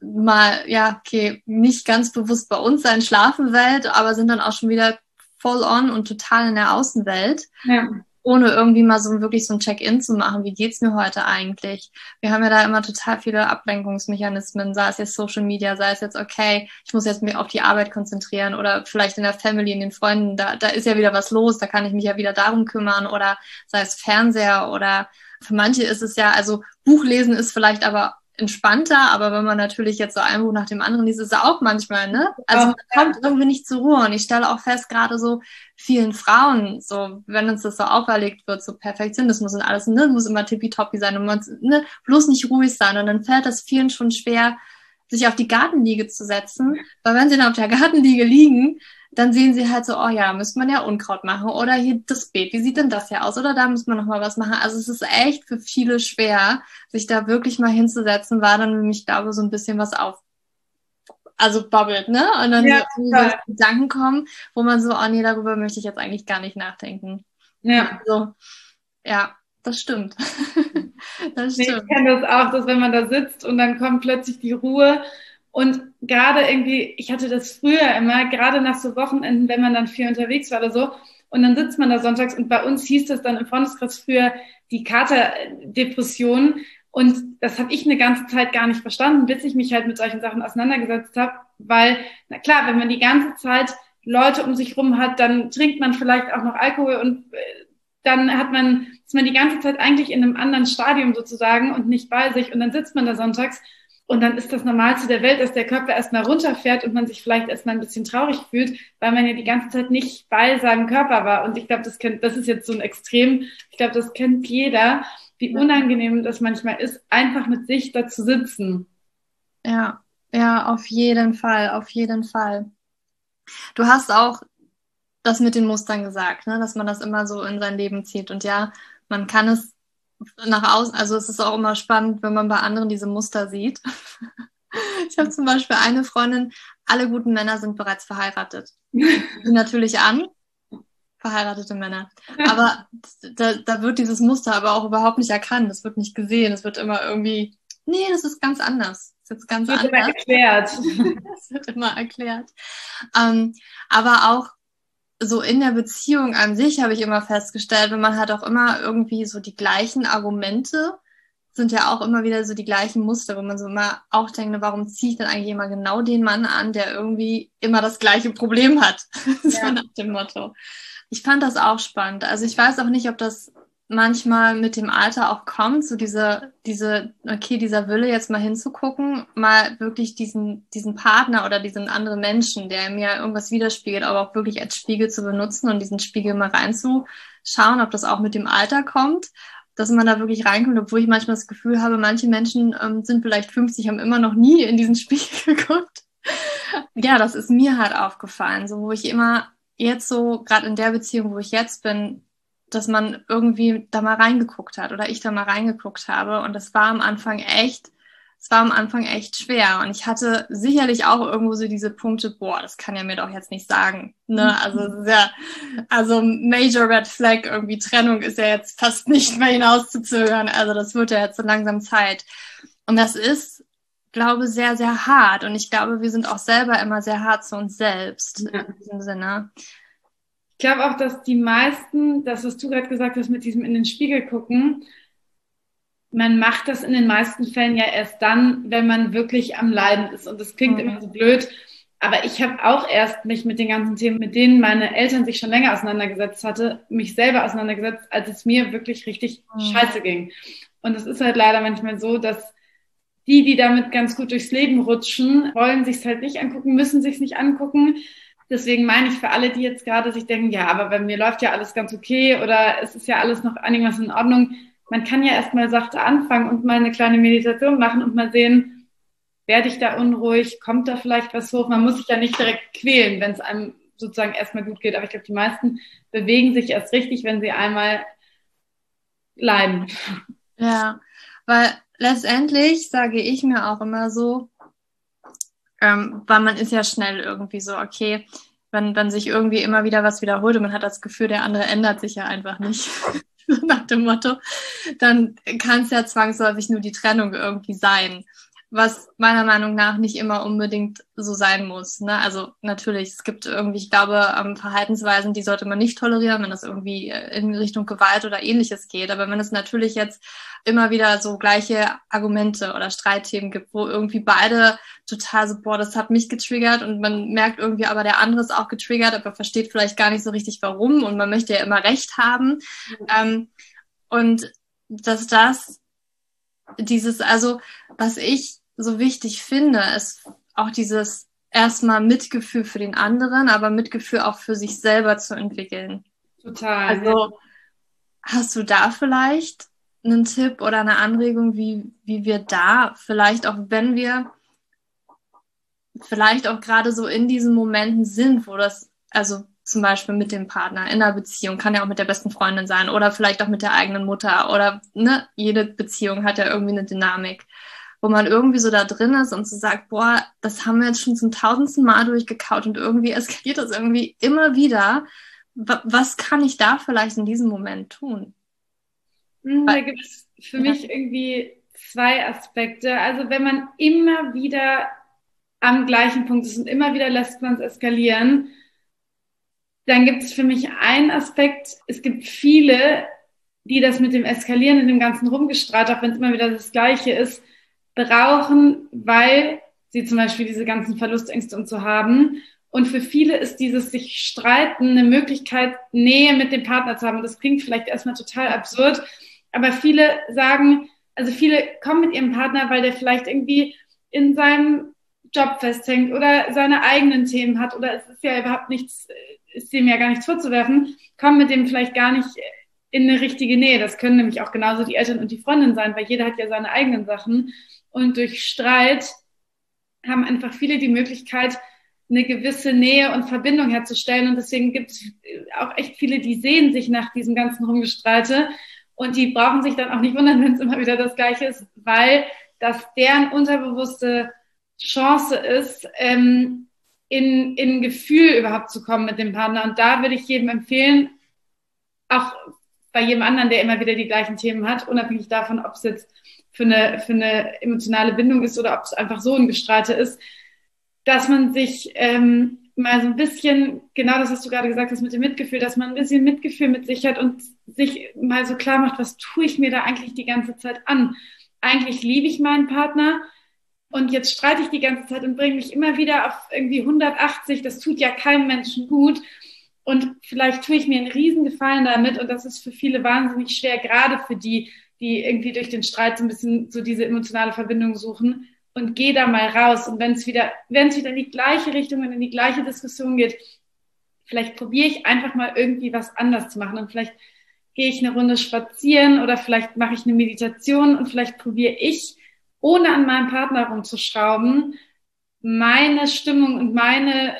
mal, ja, okay, nicht ganz bewusst bei uns sein Schlafenwelt, aber sind dann auch schon wieder voll on und total in der Außenwelt. Ja ohne irgendwie mal so wirklich so ein Check-in zu machen. Wie geht's mir heute eigentlich? Wir haben ja da immer total viele Ablenkungsmechanismen, sei es jetzt Social Media, sei es jetzt, okay, ich muss jetzt mich auf die Arbeit konzentrieren oder vielleicht in der Family, in den Freunden, da, da ist ja wieder was los, da kann ich mich ja wieder darum kümmern oder sei es Fernseher oder für manche ist es ja, also Buchlesen ist vielleicht aber entspannter, aber wenn man natürlich jetzt so ein Buch nach dem anderen liest, ist es auch manchmal, ne? Also man kommt irgendwie nicht zur Ruhe und ich stelle auch fest, gerade so vielen Frauen, so wenn uns das so auferlegt wird, so Perfektionismus und alles, ne, muss immer tippitoppi sein und man, ne, bloß nicht ruhig sein und dann fällt das vielen schon schwer, sich auf die Gartenliege zu setzen, weil wenn sie dann auf der Gartenliege liegen, dann sehen sie halt so, oh ja, müsste man ja Unkraut machen oder hier das Beet, wie sieht denn das hier aus oder da muss man noch mal was machen. Also es ist echt für viele schwer, sich da wirklich mal hinzusetzen, war dann nämlich, glaube so ein bisschen was auf, also bubbelt, ne? Und dann ja, so Gedanken kommen, wo man so, oh nee, darüber möchte ich jetzt eigentlich gar nicht nachdenken. Ja. Also, ja, das stimmt. *laughs* das stimmt. Ich kenne das auch, dass wenn man da sitzt und dann kommt plötzlich die Ruhe und gerade irgendwie, ich hatte das früher immer, gerade nach so Wochenenden, wenn man dann viel unterwegs war oder so, und dann sitzt man da sonntags und bei uns hieß das dann im Freundeskreis früher die Katerdepression. Und das habe ich eine ganze Zeit gar nicht verstanden, bis ich mich halt mit solchen Sachen auseinandergesetzt habe. Weil, na klar, wenn man die ganze Zeit Leute um sich rum hat, dann trinkt man vielleicht auch noch Alkohol und äh, dann hat man, ist man die ganze Zeit eigentlich in einem anderen Stadium sozusagen und nicht bei sich. Und dann sitzt man da sonntags und dann ist das Normalste der Welt, dass der Körper erstmal runterfährt und man sich vielleicht erstmal ein bisschen traurig fühlt, weil man ja die ganze Zeit nicht bei seinem Körper war. Und ich glaube, das kennt, das ist jetzt so ein Extrem. Ich glaube, das kennt jeder, wie unangenehm das manchmal ist, einfach mit sich da zu sitzen. Ja, ja, auf jeden Fall, auf jeden Fall. Du hast auch das mit den Mustern gesagt, ne, dass man das immer so in sein Leben zieht. Und ja, man kann es nach außen, also es ist auch immer spannend, wenn man bei anderen diese Muster sieht. ich habe zum Beispiel eine Freundin, alle guten Männer sind bereits verheiratet. Natürlich an, verheiratete Männer. Aber da, da wird dieses Muster aber auch überhaupt nicht erkannt. Es wird nicht gesehen. Es wird immer irgendwie, nee, das ist ganz anders. Das ist jetzt ganz das wird anders. Immer erklärt. *laughs* das wird immer erklärt. Ähm, aber auch so in der Beziehung an sich habe ich immer festgestellt, wenn man hat auch immer irgendwie so die gleichen Argumente, sind ja auch immer wieder so die gleichen Muster, wo man so immer auch denkt, warum ziehe ich denn eigentlich immer genau den Mann an, der irgendwie immer das gleiche Problem hat? *laughs* Ja. so nach dem Motto. Ich fand das auch spannend. Also ich weiß auch nicht, ob das manchmal mit dem Alter auch kommt, so diese, diese, okay, dieser Wille jetzt mal hinzugucken, mal wirklich diesen, diesen Partner oder diesen anderen Menschen, der mir irgendwas widerspiegelt, aber auch wirklich als Spiegel zu benutzen und diesen Spiegel mal reinzuschauen, ob das auch mit dem Alter kommt, dass man da wirklich reinkommt, obwohl ich manchmal das Gefühl habe, manche Menschen ähm, sind vielleicht 50, haben immer noch nie in diesen Spiegel *laughs* geguckt. ja, das ist mir halt aufgefallen, so wo ich immer jetzt so, gerade in der Beziehung, wo ich jetzt bin, dass man irgendwie da mal reingeguckt hat oder ich da mal reingeguckt habe. Und das war am Anfang echt, es war am Anfang echt schwer. Und ich hatte sicherlich auch irgendwo so diese Punkte, boah, das kann ja mir doch jetzt nicht sagen. Ne? Mhm. Also sehr, also Major Red Flag, irgendwie Trennung ist ja jetzt fast nicht mehr hinauszuzögern. Also das wird ja jetzt so langsam Zeit. Und das ist, glaube sehr, sehr hart. Und ich glaube, wir sind auch selber immer sehr hart zu uns selbst ja. in diesem Sinne. Ich glaube auch, dass die meisten, das, was du gerade gesagt hast, mit diesem in den Spiegel gucken, man macht das in den meisten Fällen ja erst dann, wenn man wirklich am Leiden ist. Und das klingt mhm. immer so blöd. Aber ich habe auch erst mich mit den ganzen Themen, mit denen meine Eltern sich schon länger auseinandergesetzt hatte, mich selber auseinandergesetzt, als es mir wirklich richtig mhm. scheiße ging. Und es ist halt leider manchmal so, dass die, die damit ganz gut durchs Leben rutschen, wollen sich's halt nicht angucken, müssen sich's nicht angucken Deswegen meine ich für alle, die jetzt gerade sich denken, ja, aber bei mir läuft ja alles ganz okay oder es ist ja alles noch einigermaßen in Ordnung. Man kann ja erstmal sachte anfangen und mal eine kleine Meditation machen und mal sehen, werde ich da unruhig, kommt da vielleicht was hoch. Man muss sich ja nicht direkt quälen, wenn es einem sozusagen erstmal gut geht. Aber ich glaube, die meisten bewegen sich erst richtig, wenn sie einmal leiden. Ja, weil letztendlich sage ich mir auch immer so, ähm, weil man ist ja schnell irgendwie so, okay, wenn, wenn sich irgendwie immer wieder was wiederholt und man hat das Gefühl, der andere ändert sich ja einfach nicht, *laughs* nach dem Motto, dann kann es ja zwangsläufig nur die Trennung irgendwie sein was meiner Meinung nach nicht immer unbedingt so sein muss. Ne? Also natürlich, es gibt irgendwie, ich glaube, ähm, Verhaltensweisen, die sollte man nicht tolerieren, wenn das irgendwie äh, in Richtung Gewalt oder ähnliches geht. Aber wenn es natürlich jetzt immer wieder so gleiche Argumente oder Streitthemen gibt, wo irgendwie beide total so, boah, das hat mich getriggert und man merkt irgendwie, aber der andere ist auch getriggert, aber versteht vielleicht gar nicht so richtig warum und man möchte ja immer Recht haben. Mhm. Ähm, und dass das dieses, also was ich so wichtig finde, ist auch dieses erstmal Mitgefühl für den anderen, aber Mitgefühl auch für sich selber zu entwickeln. Total. Also hast du da vielleicht einen Tipp oder eine Anregung, wie, wie wir da vielleicht auch, wenn wir vielleicht auch gerade so in diesen Momenten sind, wo das, also zum Beispiel mit dem Partner in einer Beziehung, kann ja auch mit der besten Freundin sein oder vielleicht auch mit der eigenen Mutter oder ne, jede Beziehung hat ja irgendwie eine Dynamik, wo man irgendwie so da drin ist und so sagt, boah, das haben wir jetzt schon zum tausendsten Mal durchgekaut und irgendwie eskaliert das irgendwie immer wieder. Was kann ich da vielleicht in diesem Moment tun? Hm, da gibt es für ja. mich irgendwie zwei Aspekte. Also wenn man immer wieder am gleichen Punkt ist und immer wieder lässt man es eskalieren, dann gibt es für mich einen Aspekt, es gibt viele, die das mit dem Eskalieren in dem ganzen Rumgestreit, auch wenn es immer wieder das Gleiche ist, brauchen, weil sie zum Beispiel diese ganzen Verlustängste und so haben. Und für viele ist dieses sich streiten eine Möglichkeit, Nähe mit dem Partner zu haben. Das klingt vielleicht erstmal total absurd, aber viele sagen, also viele kommen mit ihrem Partner, weil der vielleicht irgendwie in seinem Job festhängt oder seine eigenen Themen hat oder es ist ja überhaupt nichts ist dem ja gar nichts vorzuwerfen, kommen mit dem vielleicht gar nicht in eine richtige Nähe. Das können nämlich auch genauso die Eltern und die Freundin sein, weil jeder hat ja seine eigenen Sachen. Und durch Streit haben einfach viele die Möglichkeit, eine gewisse Nähe und Verbindung herzustellen. Und deswegen gibt es auch echt viele, die sehen sich nach diesem ganzen Rumgestreite. Und die brauchen sich dann auch nicht wundern, *laughs* wenn es immer wieder das Gleiche ist, weil das deren unterbewusste Chance ist, ähm, in, in Gefühl überhaupt zu kommen mit dem Partner. Und da würde ich jedem empfehlen, auch bei jedem anderen, der immer wieder die gleichen Themen hat, unabhängig davon, ob es jetzt für eine, für eine emotionale Bindung ist oder ob es einfach so ein Gestreite ist, dass man sich ähm, mal so ein bisschen, genau das, was du gerade gesagt hast mit dem Mitgefühl, dass man ein bisschen Mitgefühl mit sich hat und sich mal so klar macht, was tue ich mir da eigentlich die ganze Zeit an? Eigentlich liebe ich meinen Partner, und jetzt streite ich die ganze Zeit und bringe mich immer wieder auf irgendwie 180. Das tut ja keinem Menschen gut. Und vielleicht tue ich mir einen Riesengefallen damit und das ist für viele wahnsinnig schwer, gerade für die, die irgendwie durch den Streit so ein bisschen so diese emotionale Verbindung suchen und gehe da mal raus. Und wenn es wieder, wenn es wieder in die gleiche Richtung und in die gleiche Diskussion geht, vielleicht probiere ich einfach mal irgendwie was anders zu machen und vielleicht gehe ich eine Runde spazieren oder vielleicht mache ich eine Meditation und vielleicht probiere ich, ohne an meinem Partner rumzuschrauben, meine Stimmung und meine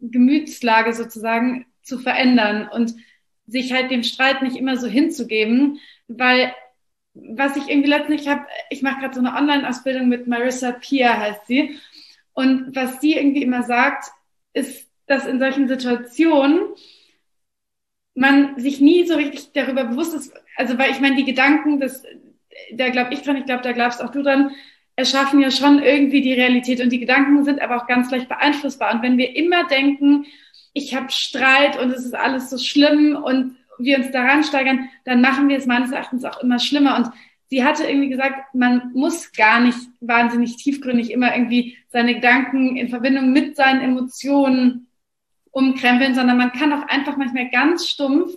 Gemütslage sozusagen zu verändern und sich halt dem Streit nicht immer so hinzugeben, weil was ich irgendwie letztlich habe, ich mache gerade so eine Online-Ausbildung mit Marissa Pia heißt sie. Und was sie irgendwie immer sagt, ist, dass in solchen Situationen man sich nie so richtig darüber bewusst ist, also weil ich meine, die Gedanken, das, da glaube ich dran, ich glaube, da glaubst auch du dran, erschaffen ja schon irgendwie die Realität und die Gedanken sind aber auch ganz leicht beeinflussbar. Und wenn wir immer denken, ich habe Streit und es ist alles so schlimm und wir uns daran steigern, dann machen wir es meines Erachtens auch immer schlimmer. Und sie hatte irgendwie gesagt, man muss gar nicht wahnsinnig tiefgründig immer irgendwie seine Gedanken in Verbindung mit seinen Emotionen umkrempeln, sondern man kann auch einfach manchmal ganz stumpf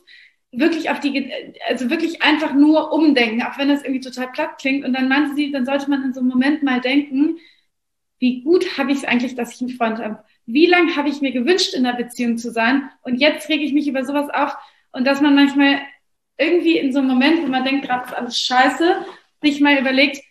wirklich auf die, also wirklich einfach nur umdenken, auch wenn das irgendwie total platt klingt. Und dann meinte sie, dann sollte man in so einem Moment mal denken, wie gut habe ich es eigentlich, dass ich einen Freund habe? Wie lange habe ich mir gewünscht, in einer Beziehung zu sein? Und jetzt rege ich mich über sowas auf. Und dass man manchmal irgendwie in so einem Moment, wo man denkt, gerade ist alles scheiße, sich mal überlegt,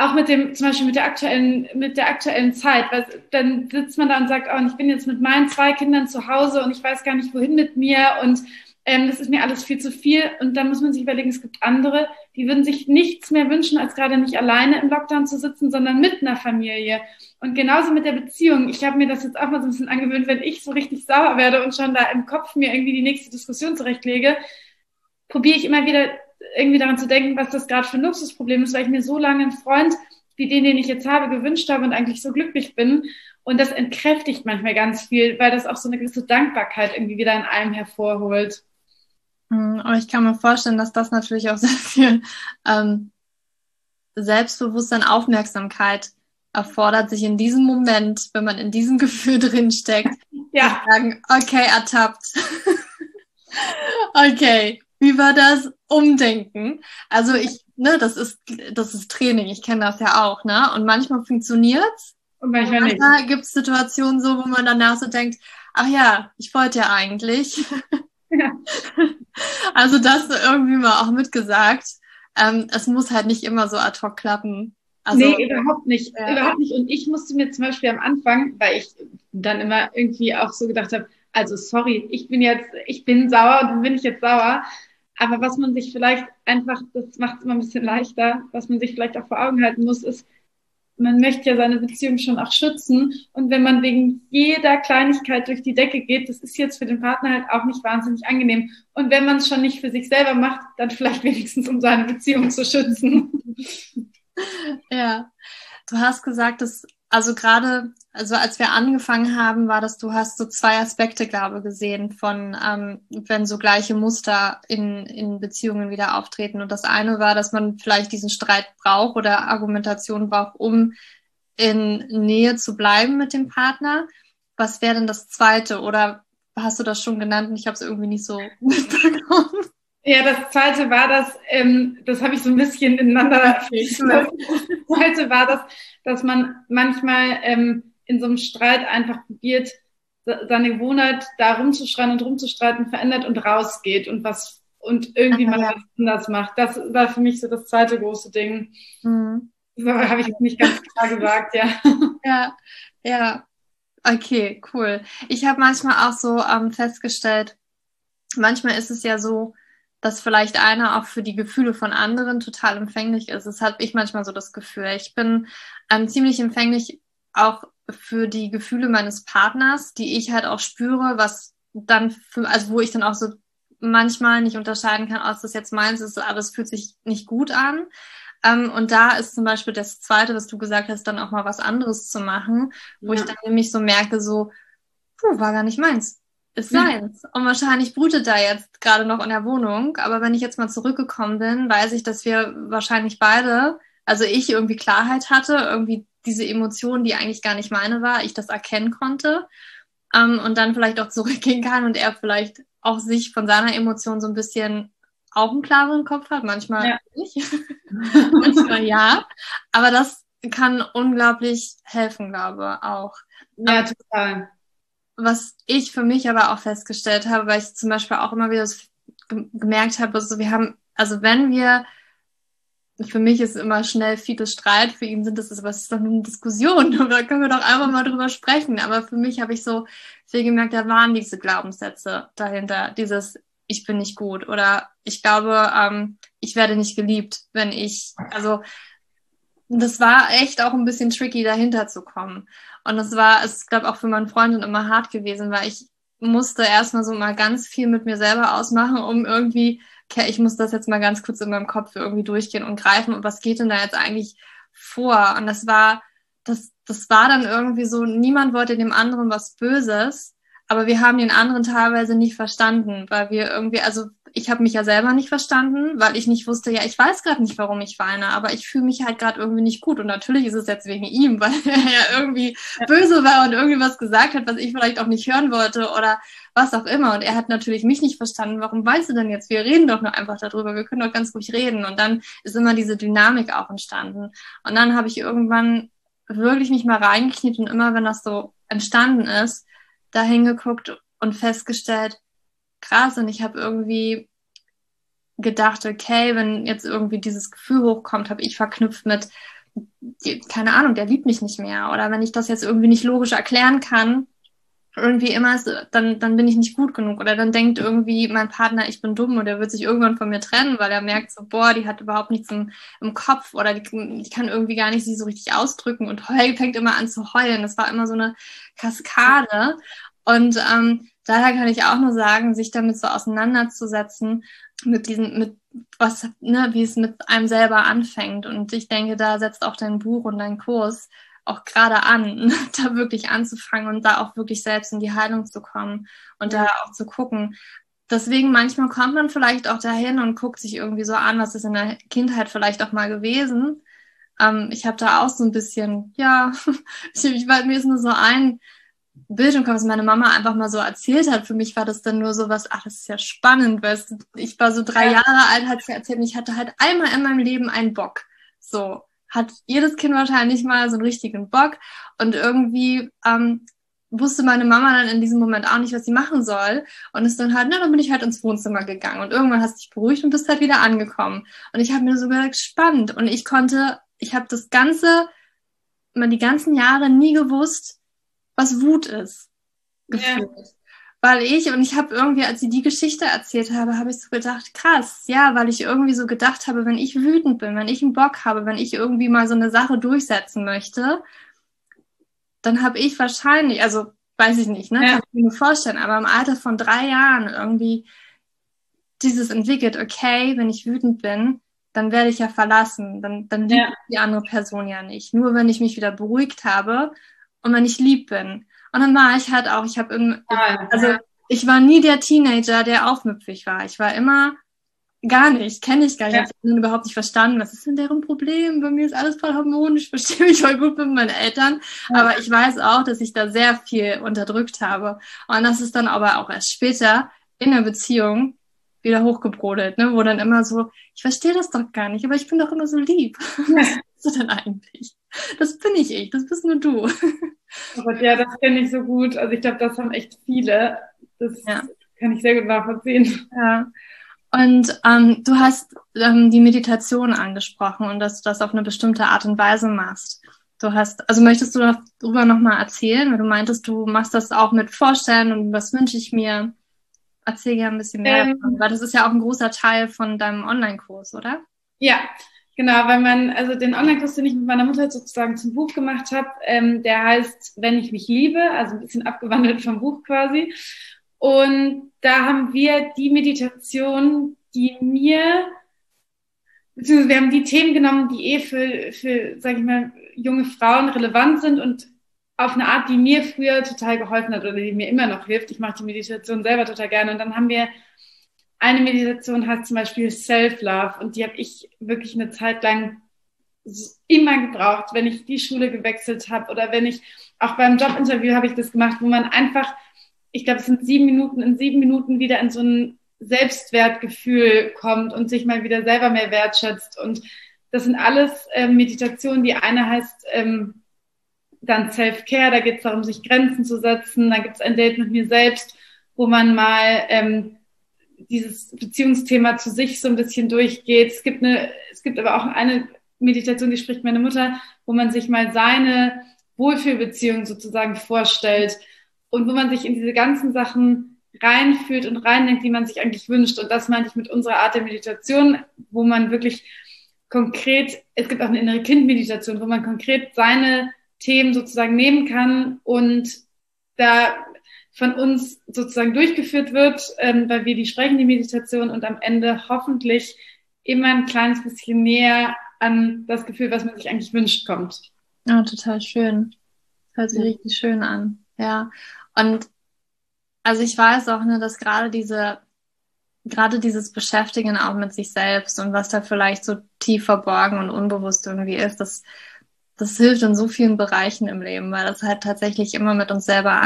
auch mit dem, zum Beispiel mit der aktuellen, mit der aktuellen Zeit, weil dann sitzt man da und sagt, oh, ich bin jetzt mit meinen zwei Kindern zu Hause und ich weiß gar nicht, wohin mit mir und ähm, das ist mir alles viel zu viel. Und da muss man sich überlegen, es gibt andere, die würden sich nichts mehr wünschen, als gerade nicht alleine im Lockdown zu sitzen, sondern mit einer Familie. Und genauso mit der Beziehung. Ich habe mir das jetzt auch mal so ein bisschen angewöhnt, wenn ich so richtig sauer werde und schon da im Kopf mir irgendwie die nächste Diskussion zurechtlege, probiere ich immer wieder irgendwie daran zu denken, was das gerade für ein Luxusproblem ist, weil ich mir so lange einen Freund wie den, den ich jetzt habe, gewünscht habe und eigentlich so glücklich bin. Und das entkräftigt manchmal ganz viel, weil das auch so eine gewisse Dankbarkeit irgendwie wieder in einem hervorholt. Mhm, aber ich kann mir vorstellen, dass das natürlich auch *laughs* sehr viel ähm, Selbstbewusstsein, Aufmerksamkeit erfordert, sich in diesem Moment, wenn man in diesem *laughs* Gefühl drinsteckt, ja. zu sagen, okay, ertappt. *laughs* okay, wie war das? Umdenken. Also ich, ne, das ist, das ist Training, ich kenne das ja auch, ne? Und manchmal funktioniert's. Und manchmal, und manchmal gibt es Situationen so, wo man danach so denkt, ach ja, ich wollte ja eigentlich. Ja. Also das irgendwie mal auch mitgesagt. Ähm, es muss halt nicht immer so ad hoc klappen. Also, nee, überhaupt nicht. Ja. Überhaupt nicht. Und ich musste mir zum Beispiel am Anfang, weil ich dann immer irgendwie auch so gedacht habe, also sorry, ich bin jetzt, ich bin sauer und dann bin ich jetzt sauer. Aber was man sich vielleicht einfach, das macht es immer ein bisschen leichter, was man sich vielleicht auch vor Augen halten muss, ist, man möchte ja seine Beziehung schon auch schützen. Und wenn man wegen jeder Kleinigkeit durch die Decke geht, das ist jetzt für den Partner halt auch nicht wahnsinnig angenehm. Und wenn man es schon nicht für sich selber macht, dann vielleicht *laughs* wenigstens, um seine Beziehung zu schützen. Ja, du hast gesagt, dass also gerade, also als wir angefangen haben, war das, du hast so zwei Aspekte, glaube gesehen von, ähm, wenn so gleiche Muster in, in Beziehungen wieder auftreten. Und das eine war, dass man vielleicht diesen Streit braucht oder Argumentation braucht, um in Nähe zu bleiben mit dem Partner. Was wäre denn das zweite? Oder hast du das schon genannt und ich habe es irgendwie nicht so *laughs* mitbekommen? Ja, das zweite war das, ähm, das habe ich so ein bisschen ineinander. *laughs* *laughs* Das zweite war das, dass man manchmal ähm, in so einem Streit einfach probiert, seine Gewohnheit da rumzuschreien und rumzustreiten verändert und rausgeht und was und irgendwie Ach, mal ja. was anders macht. Das war für mich so das zweite große Ding. Mhm. Habe ich nicht ganz klar *laughs* gesagt, ja. Ja, ja. Okay, cool. Ich habe manchmal auch so ähm, festgestellt, manchmal ist es ja so, dass vielleicht einer auch für die Gefühle von anderen total empfänglich ist. Das habe ich manchmal so das Gefühl. Ich bin ähm, ziemlich empfänglich auch für die Gefühle meines Partners, die ich halt auch spüre, was dann, für, also wo ich dann auch so manchmal nicht unterscheiden kann, ob das jetzt meins ist, aber es fühlt sich nicht gut an. Ähm, und da ist zum Beispiel das Zweite, was du gesagt hast, dann auch mal was anderes zu machen, wo ja. ich dann nämlich so merke, so, puh, war gar nicht meins ist seins. Und wahrscheinlich brütet da jetzt gerade noch in der Wohnung. Aber wenn ich jetzt mal zurückgekommen bin, weiß ich, dass wir wahrscheinlich beide, also ich irgendwie Klarheit hatte, irgendwie diese Emotion, die eigentlich gar nicht meine war, ich das erkennen konnte. ähm, und dann vielleicht auch *laughs* zurückgehen kann und er vielleicht auch sich von seiner Emotion so ein bisschen auch einen klareren Kopf hat, manchmal ja. nicht, *laughs* manchmal ja, aber das kann unglaublich helfen, glaube auch. Ja, total. Was ich für mich aber auch festgestellt habe, weil ich zum Beispiel auch immer wieder gemerkt habe, also wir haben, also wenn wir für mich ist immer schnell viel Streit, für ihn sind das, aber es ist doch nur eine Diskussion, *laughs* da können wir doch einfach mal drüber sprechen. Aber für mich habe ich so viel gemerkt, da waren diese Glaubenssätze dahinter, dieses ich bin nicht gut oder ich glaube, ähm, ich werde nicht geliebt, wenn ich, also das war echt auch ein bisschen tricky, dahinter zu kommen. Und das war, es glaube auch für meinen Freundin immer hart gewesen, weil ich musste erstmal so mal ganz viel mit mir selber ausmachen, um irgendwie ich muss das jetzt mal ganz kurz in meinem Kopf irgendwie durchgehen und greifen und was geht denn da jetzt eigentlich vor? Und das war, das, das war dann irgendwie so, niemand wollte dem anderen was Böses, aber wir haben den anderen teilweise nicht verstanden, weil wir irgendwie, also ich habe mich ja selber nicht verstanden, weil ich nicht wusste, ja, ich weiß gerade nicht, warum ich weine, aber ich fühle mich halt gerade irgendwie nicht gut. Und natürlich ist es jetzt wegen ihm, *laughs* weil er ja irgendwie ja. böse war und irgendwie was gesagt hat, was ich vielleicht auch nicht hören wollte oder was auch immer. Und er hat natürlich mich nicht verstanden. Warum weißt du denn jetzt? Wir reden doch nur einfach darüber. Wir können doch ganz ruhig reden. Und dann ist immer diese Dynamik auch entstanden. Und dann habe ich irgendwann wirklich mich mal reingekniet und immer, wenn das so entstanden ist, da hingeguckt und festgestellt, krass, und ich habe irgendwie gedacht, okay, wenn jetzt irgendwie dieses Gefühl hochkommt, habe ich verknüpft mit, keine Ahnung, der liebt mich nicht mehr. Oder wenn ich das jetzt irgendwie nicht logisch erklären kann, irgendwie immer ist, dann, dann bin ich nicht gut genug. Oder dann denkt irgendwie mein Partner, ich bin dumm oder er wird sich irgendwann von mir trennen, weil er merkt so, boah, die hat überhaupt nichts im, im Kopf oder die, die kann irgendwie gar nicht sie so richtig ausdrücken und heul, fängt immer an zu heulen. Das war immer so eine Kaskade. Und ähm, daher kann ich auch nur sagen, sich damit so auseinanderzusetzen, mit diesem, mit was, ne, wie es mit einem selber anfängt. Und ich denke, da setzt auch dein Buch und dein Kurs auch gerade an, *laughs* da wirklich anzufangen und da auch wirklich selbst in die Heilung zu kommen und ja. da auch zu gucken. Deswegen manchmal kommt man vielleicht auch dahin und guckt sich irgendwie so an, was ist in der Kindheit vielleicht auch mal gewesen. Ähm, ich habe da auch so ein bisschen, ja, *laughs* ich, ich mir ist nur so ein Bild was meine Mama einfach mal so erzählt hat. Für mich war das dann nur so was, ach, das ist ja spannend, weil ich war so drei ja. Jahre alt, hat sie erzählt, und ich hatte halt einmal in meinem Leben einen Bock. So hat jedes Kind wahrscheinlich mal so einen richtigen Bock und irgendwie ähm, wusste meine Mama dann in diesem Moment auch nicht, was sie machen soll und ist dann halt, na, dann bin ich halt ins Wohnzimmer gegangen und irgendwann hast du dich beruhigt und bist halt wieder angekommen und ich habe mir so gedacht, spannend und ich konnte, ich habe das ganze, mal die ganzen Jahre nie gewusst, was Wut ist. Gefühlt. Ja. Weil ich, und ich habe irgendwie, als sie die Geschichte erzählt habe, habe ich so gedacht, krass, ja, weil ich irgendwie so gedacht habe, wenn ich wütend bin, wenn ich einen Bock habe, wenn ich irgendwie mal so eine Sache durchsetzen möchte, dann habe ich wahrscheinlich, also weiß ich nicht, ne? Ja. Kann ich mir vorstellen, aber im Alter von drei Jahren irgendwie dieses entwickelt, okay, wenn ich wütend bin, dann werde ich ja verlassen. Dann, dann liebt ja. die andere Person ja nicht. Nur wenn ich mich wieder beruhigt habe und wenn ich lieb bin. Und dann war ich halt auch, ich habe im, also ich war nie der Teenager, der aufmüpfig war. Ich war immer gar nicht, kenne ich gar nicht. Ja. Ich habe überhaupt nicht verstanden, was ist denn deren Problem? Bei mir ist alles voll harmonisch, *laughs* ich verstehe mich voll gut mit meinen Eltern. Ja. Aber ich weiß auch, dass ich da sehr viel unterdrückt habe. Und das ist dann aber auch erst später in der Beziehung wieder hochgebrodelt, ne? wo dann immer so, ich verstehe das doch gar nicht, aber ich bin doch immer so lieb. Was *laughs* bist du denn eigentlich? Das bin ich ich, das bist nur du. Aber ja, das kenne ich so gut. Also ich glaube, das haben echt viele. Das ja. kann ich sehr gut nachvollziehen. Ja. Und ähm, du hast ähm, die Meditation angesprochen und dass du das auf eine bestimmte Art und Weise machst. Du hast, also möchtest du darüber nochmal erzählen, weil du meintest, du machst das auch mit Vorstellen und was wünsche ich mir? Erzähl gerne ein bisschen mehr ähm, davon, weil das ist ja auch ein großer Teil von deinem Online-Kurs, oder? Ja, genau, weil man, also den Online-Kurs, den ich mit meiner Mutter sozusagen zum Buch gemacht habe, ähm, der heißt Wenn ich mich liebe, also ein bisschen abgewandelt vom Buch quasi. Und da haben wir die Meditation, die mir, beziehungsweise wir haben die Themen genommen, die eh für, für sage ich mal, junge Frauen relevant sind und auf eine Art, die mir früher total geholfen hat oder die mir immer noch hilft. Ich mache die Meditation selber total gerne. Und dann haben wir eine Meditation hat zum Beispiel Self-Love und die habe ich wirklich eine Zeit lang immer gebraucht, wenn ich die Schule gewechselt habe oder wenn ich auch beim Jobinterview habe ich das gemacht, wo man einfach, ich glaube, es sind sieben Minuten, in sieben Minuten wieder in so ein Selbstwertgefühl kommt und sich mal wieder selber mehr wertschätzt. Und das sind alles äh, Meditationen. Die eine heißt ähm, dann Self-Care, da geht es darum, sich Grenzen zu setzen. Da gibt es ein Date mit mir selbst, wo man mal ähm, dieses Beziehungsthema zu sich so ein bisschen durchgeht. Es gibt eine, es gibt aber auch eine Meditation, die spricht meine Mutter, wo man sich mal seine Wohlfühlbeziehung sozusagen vorstellt und wo man sich in diese ganzen Sachen reinfühlt und reindenkt, die man sich eigentlich wünscht. Und das meinte ich mit unserer Art der Meditation, wo man wirklich konkret, es gibt auch eine innere Kindmeditation, wo man konkret seine Themen sozusagen nehmen kann und da von uns sozusagen durchgeführt wird, ähm, weil wir die sprechen, die Meditation und am Ende hoffentlich immer ein kleines bisschen näher an das Gefühl, was man sich eigentlich wünscht, kommt. Ja, total schön. Hört sich ja. richtig schön an. Ja. Und also ich weiß auch, ne, dass gerade diese, gerade dieses Beschäftigen auch mit sich selbst und was da vielleicht so tief verborgen und unbewusst irgendwie ist, das, das hilft in so vielen Bereichen im Leben, weil das halt tatsächlich immer mit uns selber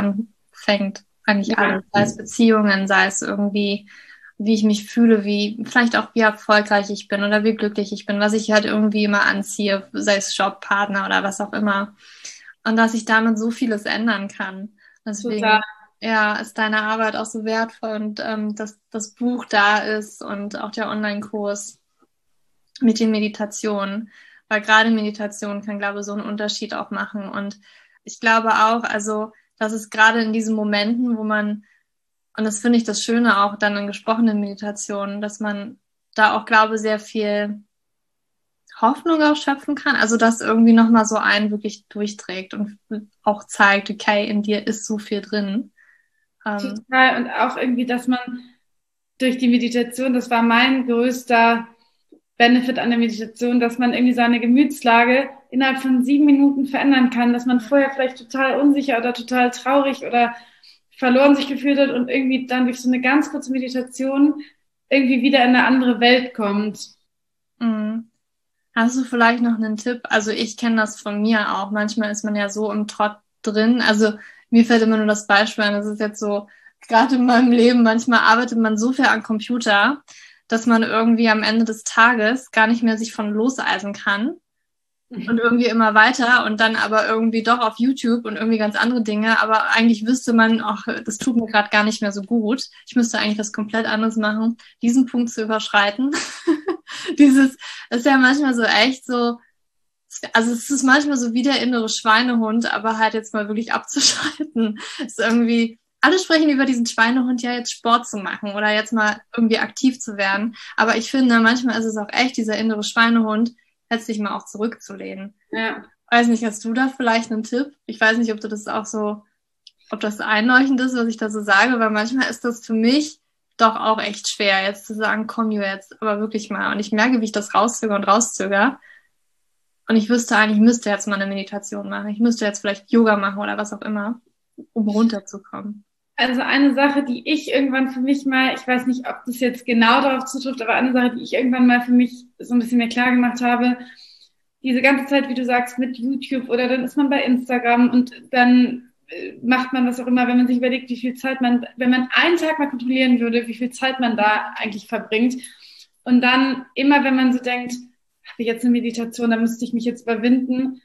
anfängt. Eigentlich ja. alles. Sei es Beziehungen, sei es irgendwie, wie ich mich fühle, wie, vielleicht auch wie erfolgreich ich bin oder wie glücklich ich bin, was ich halt irgendwie immer anziehe, sei es Jobpartner oder was auch immer. Und dass ich damit so vieles ändern kann. Deswegen, Total. ja, ist deine Arbeit auch so wertvoll und ähm, dass das Buch da ist und auch der Online-Kurs mit den Meditationen weil gerade Meditation kann, glaube ich, so einen Unterschied auch machen. Und ich glaube auch, also, dass es gerade in diesen Momenten, wo man, und das finde ich das Schöne auch dann in gesprochenen Meditationen, dass man da auch, glaube sehr viel Hoffnung auch schöpfen kann. Also, dass irgendwie nochmal so einen wirklich durchträgt und auch zeigt, okay, in dir ist so viel drin. Ähm, Total. Und auch irgendwie, dass man durch die Meditation, das war mein größter Benefit an der Meditation, dass man irgendwie seine Gemütslage innerhalb von sieben Minuten verändern kann, dass man vorher vielleicht total unsicher oder total traurig oder verloren sich gefühlt hat und irgendwie dann durch so eine ganz kurze Meditation irgendwie wieder in eine andere Welt kommt. Mhm. Hast du vielleicht noch einen Tipp? Also ich kenne das von mir auch. Manchmal ist man ja so im Trott drin. Also mir fällt immer nur das Beispiel an. Das ist jetzt so, gerade in meinem Leben, manchmal arbeitet man so viel am Computer, dass man irgendwie am Ende des Tages gar nicht mehr sich von loseisen kann mhm. und irgendwie immer weiter und dann aber irgendwie doch auf YouTube und irgendwie ganz andere Dinge, aber eigentlich wüsste man, ach, das tut mir gerade gar nicht mehr so gut. Ich müsste eigentlich was komplett anderes machen, diesen Punkt zu überschreiten. *laughs* Dieses ist ja manchmal so echt so, also es ist manchmal so wie der innere Schweinehund, aber halt jetzt mal wirklich abzuschalten, ist irgendwie alle sprechen über diesen Schweinehund, ja, jetzt Sport zu machen oder jetzt mal irgendwie aktiv zu werden. Aber ich finde, manchmal ist es auch echt dieser innere Schweinehund, letztlich mal auch zurückzulehnen. Ja. Weiß nicht, hast du da vielleicht einen Tipp? Ich weiß nicht, ob du das auch so, ob das einleuchtend ist, was ich da so sage, weil manchmal ist das für mich doch auch echt schwer, jetzt zu sagen, komm jetzt, aber wirklich mal. Und ich merke, wie ich das rauszöger und rauszöger. Und ich wüsste eigentlich, ich müsste jetzt mal eine Meditation machen. Ich müsste jetzt vielleicht Yoga machen oder was auch immer, um runterzukommen. Also eine Sache, die ich irgendwann für mich mal, ich weiß nicht, ob das jetzt genau darauf zutrifft, aber eine Sache, die ich irgendwann mal für mich so ein bisschen mehr klar gemacht habe, diese ganze Zeit, wie du sagst, mit YouTube oder dann ist man bei Instagram und dann äh, macht man was auch immer, wenn man sich überlegt, wie viel Zeit man, wenn man einen Tag mal kontrollieren würde, wie viel Zeit man da eigentlich verbringt. Und dann immer, wenn man so denkt, habe ich jetzt eine Meditation, da müsste ich mich jetzt überwinden,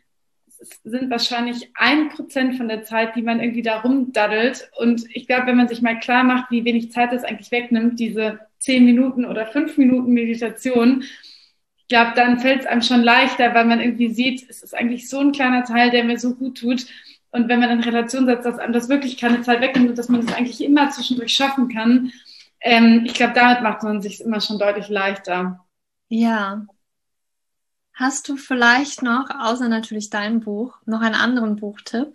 sind wahrscheinlich ein Prozent von der Zeit, die man irgendwie da rumdaddelt. Und ich glaube, wenn man sich mal klar macht, wie wenig Zeit das eigentlich wegnimmt, diese zehn Minuten oder fünf Minuten Meditation, ich glaube, dann fällt es einem schon leichter, weil man irgendwie sieht, es ist eigentlich so ein kleiner Teil, der mir so gut tut. Und wenn man in Relation setzt, dass einem das wirklich keine Zeit wegnimmt und dass man das eigentlich immer zwischendurch schaffen kann, ähm, ich glaube, damit macht man sich immer schon deutlich leichter. Ja, Hast du vielleicht noch, außer natürlich dein Buch, noch einen anderen Buchtipp?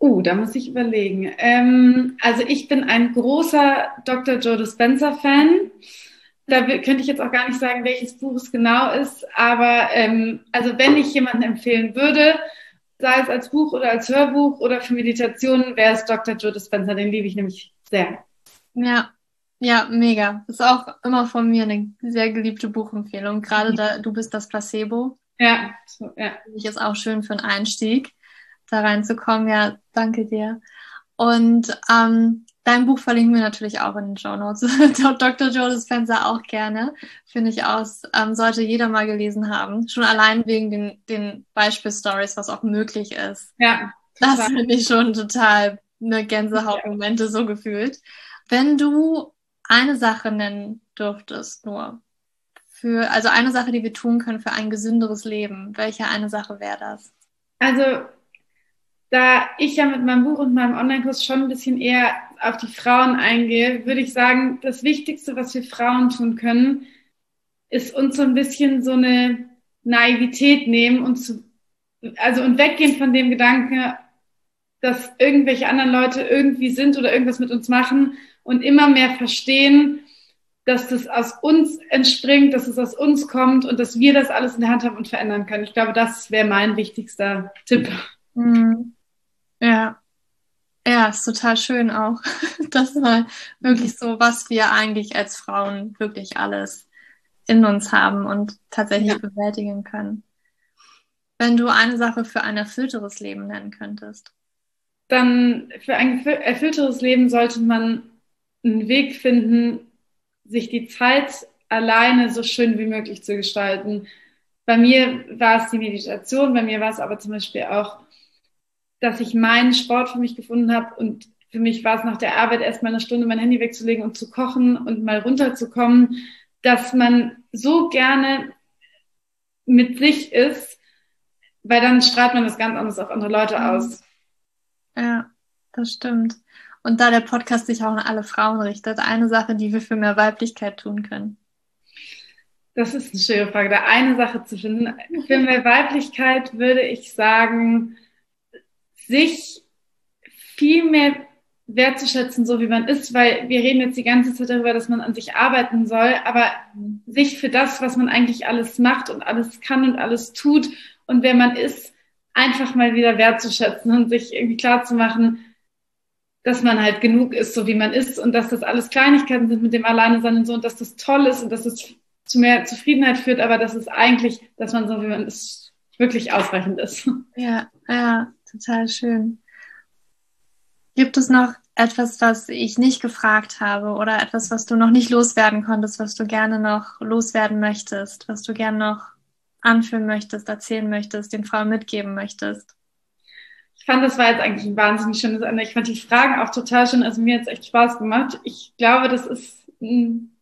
Uh, da muss ich überlegen. Ähm, also ich bin ein großer Dr. Joe Dispenza-Fan. Da könnte ich jetzt auch gar nicht sagen, welches Buch es genau ist, aber ähm, also wenn ich jemanden empfehlen würde, sei es als Buch oder als Hörbuch oder für Meditationen, wäre es Dr. Joe Dispenza. Den liebe ich nämlich sehr. Ja, ja, mega. Ist auch immer von mir eine sehr geliebte Buchempfehlung. Gerade da, du bist das Placebo. Ja, so, ja. Ich ist auch schön für einen Einstieg, da reinzukommen. Ja, danke dir. Und ähm, dein Buch verlinken wir natürlich auch in den Show Notes. *laughs* Dr. Joe Dispenza auch gerne. Finde ich aus, ähm, sollte jeder mal gelesen haben. Schon allein wegen den, den Beispielstories, was auch möglich ist. Ja. Das finde ich schon total eine Gänsehautmomente so gefühlt. Wenn du eine Sache nennen dürftest, nur für, also eine Sache, die wir tun können für ein gesünderes Leben, welche eine Sache wäre das? Also, da ich ja mit meinem Buch und meinem Online-Kurs schon ein bisschen eher auf die Frauen eingehe, würde ich sagen, das Wichtigste, was wir Frauen tun können, ist uns so ein bisschen so eine Naivität nehmen und zu, also und weggehen von dem Gedanken, dass irgendwelche anderen Leute irgendwie sind oder irgendwas mit uns machen und immer mehr verstehen, dass das aus uns entspringt, dass es aus uns kommt und dass wir das alles in der Hand haben und verändern können. Ich glaube, das wäre mein wichtigster Tipp. Mhm. Ja. Ja, ist total schön auch. *laughs* Das war wirklich so, was wir eigentlich als Frauen wirklich alles in uns haben und tatsächlich ja. bewältigen können. Wenn du eine Sache für ein erfüllteres Leben nennen könntest dann für ein erfüllteres Leben sollte man einen Weg finden, sich die Zeit alleine so schön wie möglich zu gestalten. Bei mir war es die Meditation, bei mir war es aber zum Beispiel auch, dass ich meinen Sport für mich gefunden habe und für mich war es nach der Arbeit erstmal eine Stunde mein Handy wegzulegen und zu kochen und mal runterzukommen, dass man so gerne mit sich ist, weil dann strahlt man das ganz anders auf andere Leute aus. Ja, das stimmt. Und da der Podcast sich auch an alle Frauen richtet, eine Sache, die wir für mehr Weiblichkeit tun können. Das ist eine schöne Frage, da eine Sache zu finden. Für mehr Weiblichkeit würde ich sagen, sich viel mehr wertzuschätzen, so wie man ist, weil wir reden jetzt die ganze Zeit darüber, dass man an sich arbeiten soll, aber sich für das, was man eigentlich alles macht und alles kann und alles tut und wer man ist, einfach mal wieder wertzuschätzen und sich irgendwie klar zu machen, dass man halt genug ist, so wie man ist und dass das alles Kleinigkeiten sind mit dem Alleinesein und so und dass das toll ist und dass es zu mehr Zufriedenheit führt, aber dass es eigentlich, dass man so wie man ist, wirklich ausreichend ist. *laughs* Ja, ja, total schön. Gibt es noch etwas, was ich nicht gefragt habe oder etwas, was du noch nicht loswerden konntest, was du gerne noch loswerden möchtest, was du gerne noch anführen möchtest, erzählen möchtest, den Frauen mitgeben möchtest? Ich fand, das war jetzt eigentlich ein wahnsinnig schönes Ende. Ich fand die Fragen auch total schön. Also mir hat es echt Spaß gemacht. Ich glaube, das ist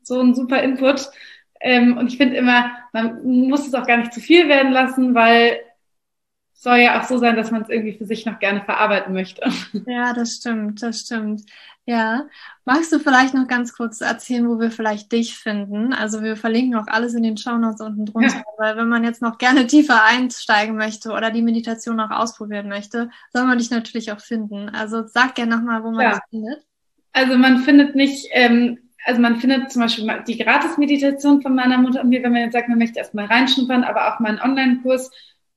so ein super Input. Ähm, und ich finde immer, man muss es auch gar nicht zu viel werden lassen, weil soll ja auch so sein, dass man es irgendwie für sich noch gerne verarbeiten möchte. *laughs* Ja, das stimmt, das stimmt. Ja, magst du vielleicht noch ganz kurz erzählen, wo wir vielleicht dich finden? Also wir verlinken auch alles in den Shownotes unten drunter, ja. weil wenn man jetzt noch gerne tiefer einsteigen möchte oder die Meditation noch ausprobieren möchte, soll man dich natürlich auch finden. Also sag gerne nochmal, wo man ja. dich findet. Also man findet nicht, ähm, also man findet zum Beispiel die Gratis-Meditation von meiner Mutter und mir, wenn man jetzt sagt, man möchte erstmal reinschnuppern, aber auch meinen Online-Kurs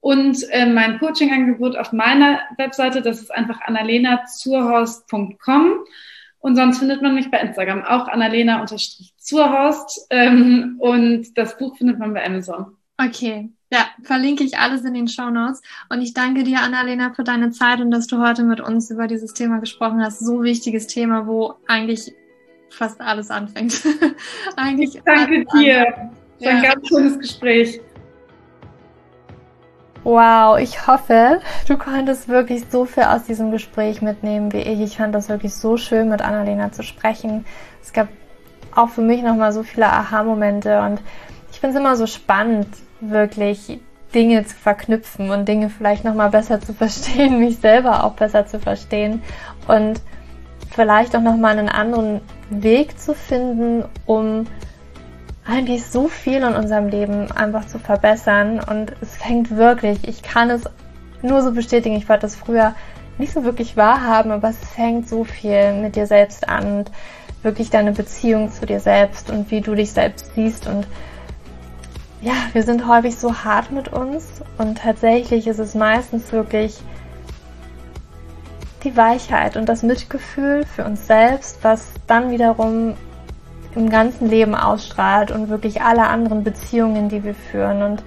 und äh, mein Coaching-Angebot auf meiner Webseite, das ist einfach annalena-zurhorst.com. Und sonst findet man mich bei Instagram auch annalena-zurhorst. Ähm, und das Buch findet man bei Amazon. Okay, ja, verlinke ich alles in den Show Notes. Und ich danke dir, Annalena, für deine Zeit und dass du heute mit uns über dieses Thema gesprochen hast. So wichtiges Thema, wo eigentlich fast alles anfängt. *laughs* eigentlich ich danke dir. Anfängt. War ein ganz schönes Gespräch. Wow, ich hoffe, du konntest wirklich so viel aus diesem Gespräch mitnehmen wie ich. Ich fand das wirklich so schön, mit Annalena zu sprechen. Es gab auch für mich nochmal so viele Aha-Momente und ich finde es immer so spannend, wirklich Dinge zu verknüpfen und Dinge vielleicht nochmal besser zu verstehen, *laughs* mich selber auch besser zu verstehen und vielleicht auch nochmal einen anderen Weg zu finden, um eigentlich so viel in unserem Leben einfach zu verbessern und es fängt wirklich, ich kann es nur so bestätigen, ich wollte das früher nicht so wirklich wahrhaben, aber es fängt so viel mit dir selbst an und wirklich deine Beziehung zu dir selbst und wie du dich selbst siehst und ja, wir sind häufig so hart mit uns und tatsächlich ist es meistens wirklich die Weichheit und das Mitgefühl für uns selbst, was dann wiederum im ganzen Leben ausstrahlt und wirklich alle anderen Beziehungen, die wir führen. Und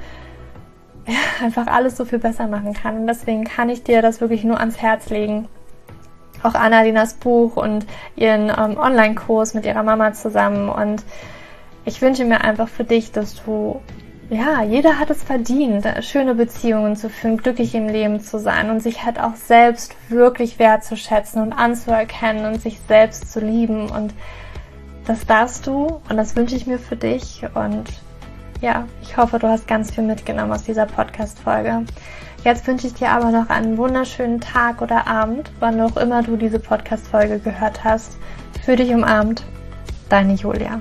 *laughs* ja, einfach alles so viel besser machen kann. Und deswegen kann ich dir das wirklich nur ans Herz legen. Auch Annalinas Buch und ihren ähm, Online-Kurs mit ihrer Mama zusammen. Und ich wünsche mir einfach für dich, dass du, ja, jeder hat es verdient, schöne Beziehungen zu führen, glücklich im Leben zu sein und sich halt auch selbst wirklich wertzuschätzen und anzuerkennen und sich selbst zu lieben. Und das darfst du und das wünsche ich mir für dich. Und ja, ich hoffe, du hast ganz viel mitgenommen aus dieser Podcast-Folge. Jetzt wünsche ich dir aber noch einen wunderschönen Tag oder Abend, wann auch immer du diese Podcast-Folge gehört hast. Für dich umarmt, deine Julia.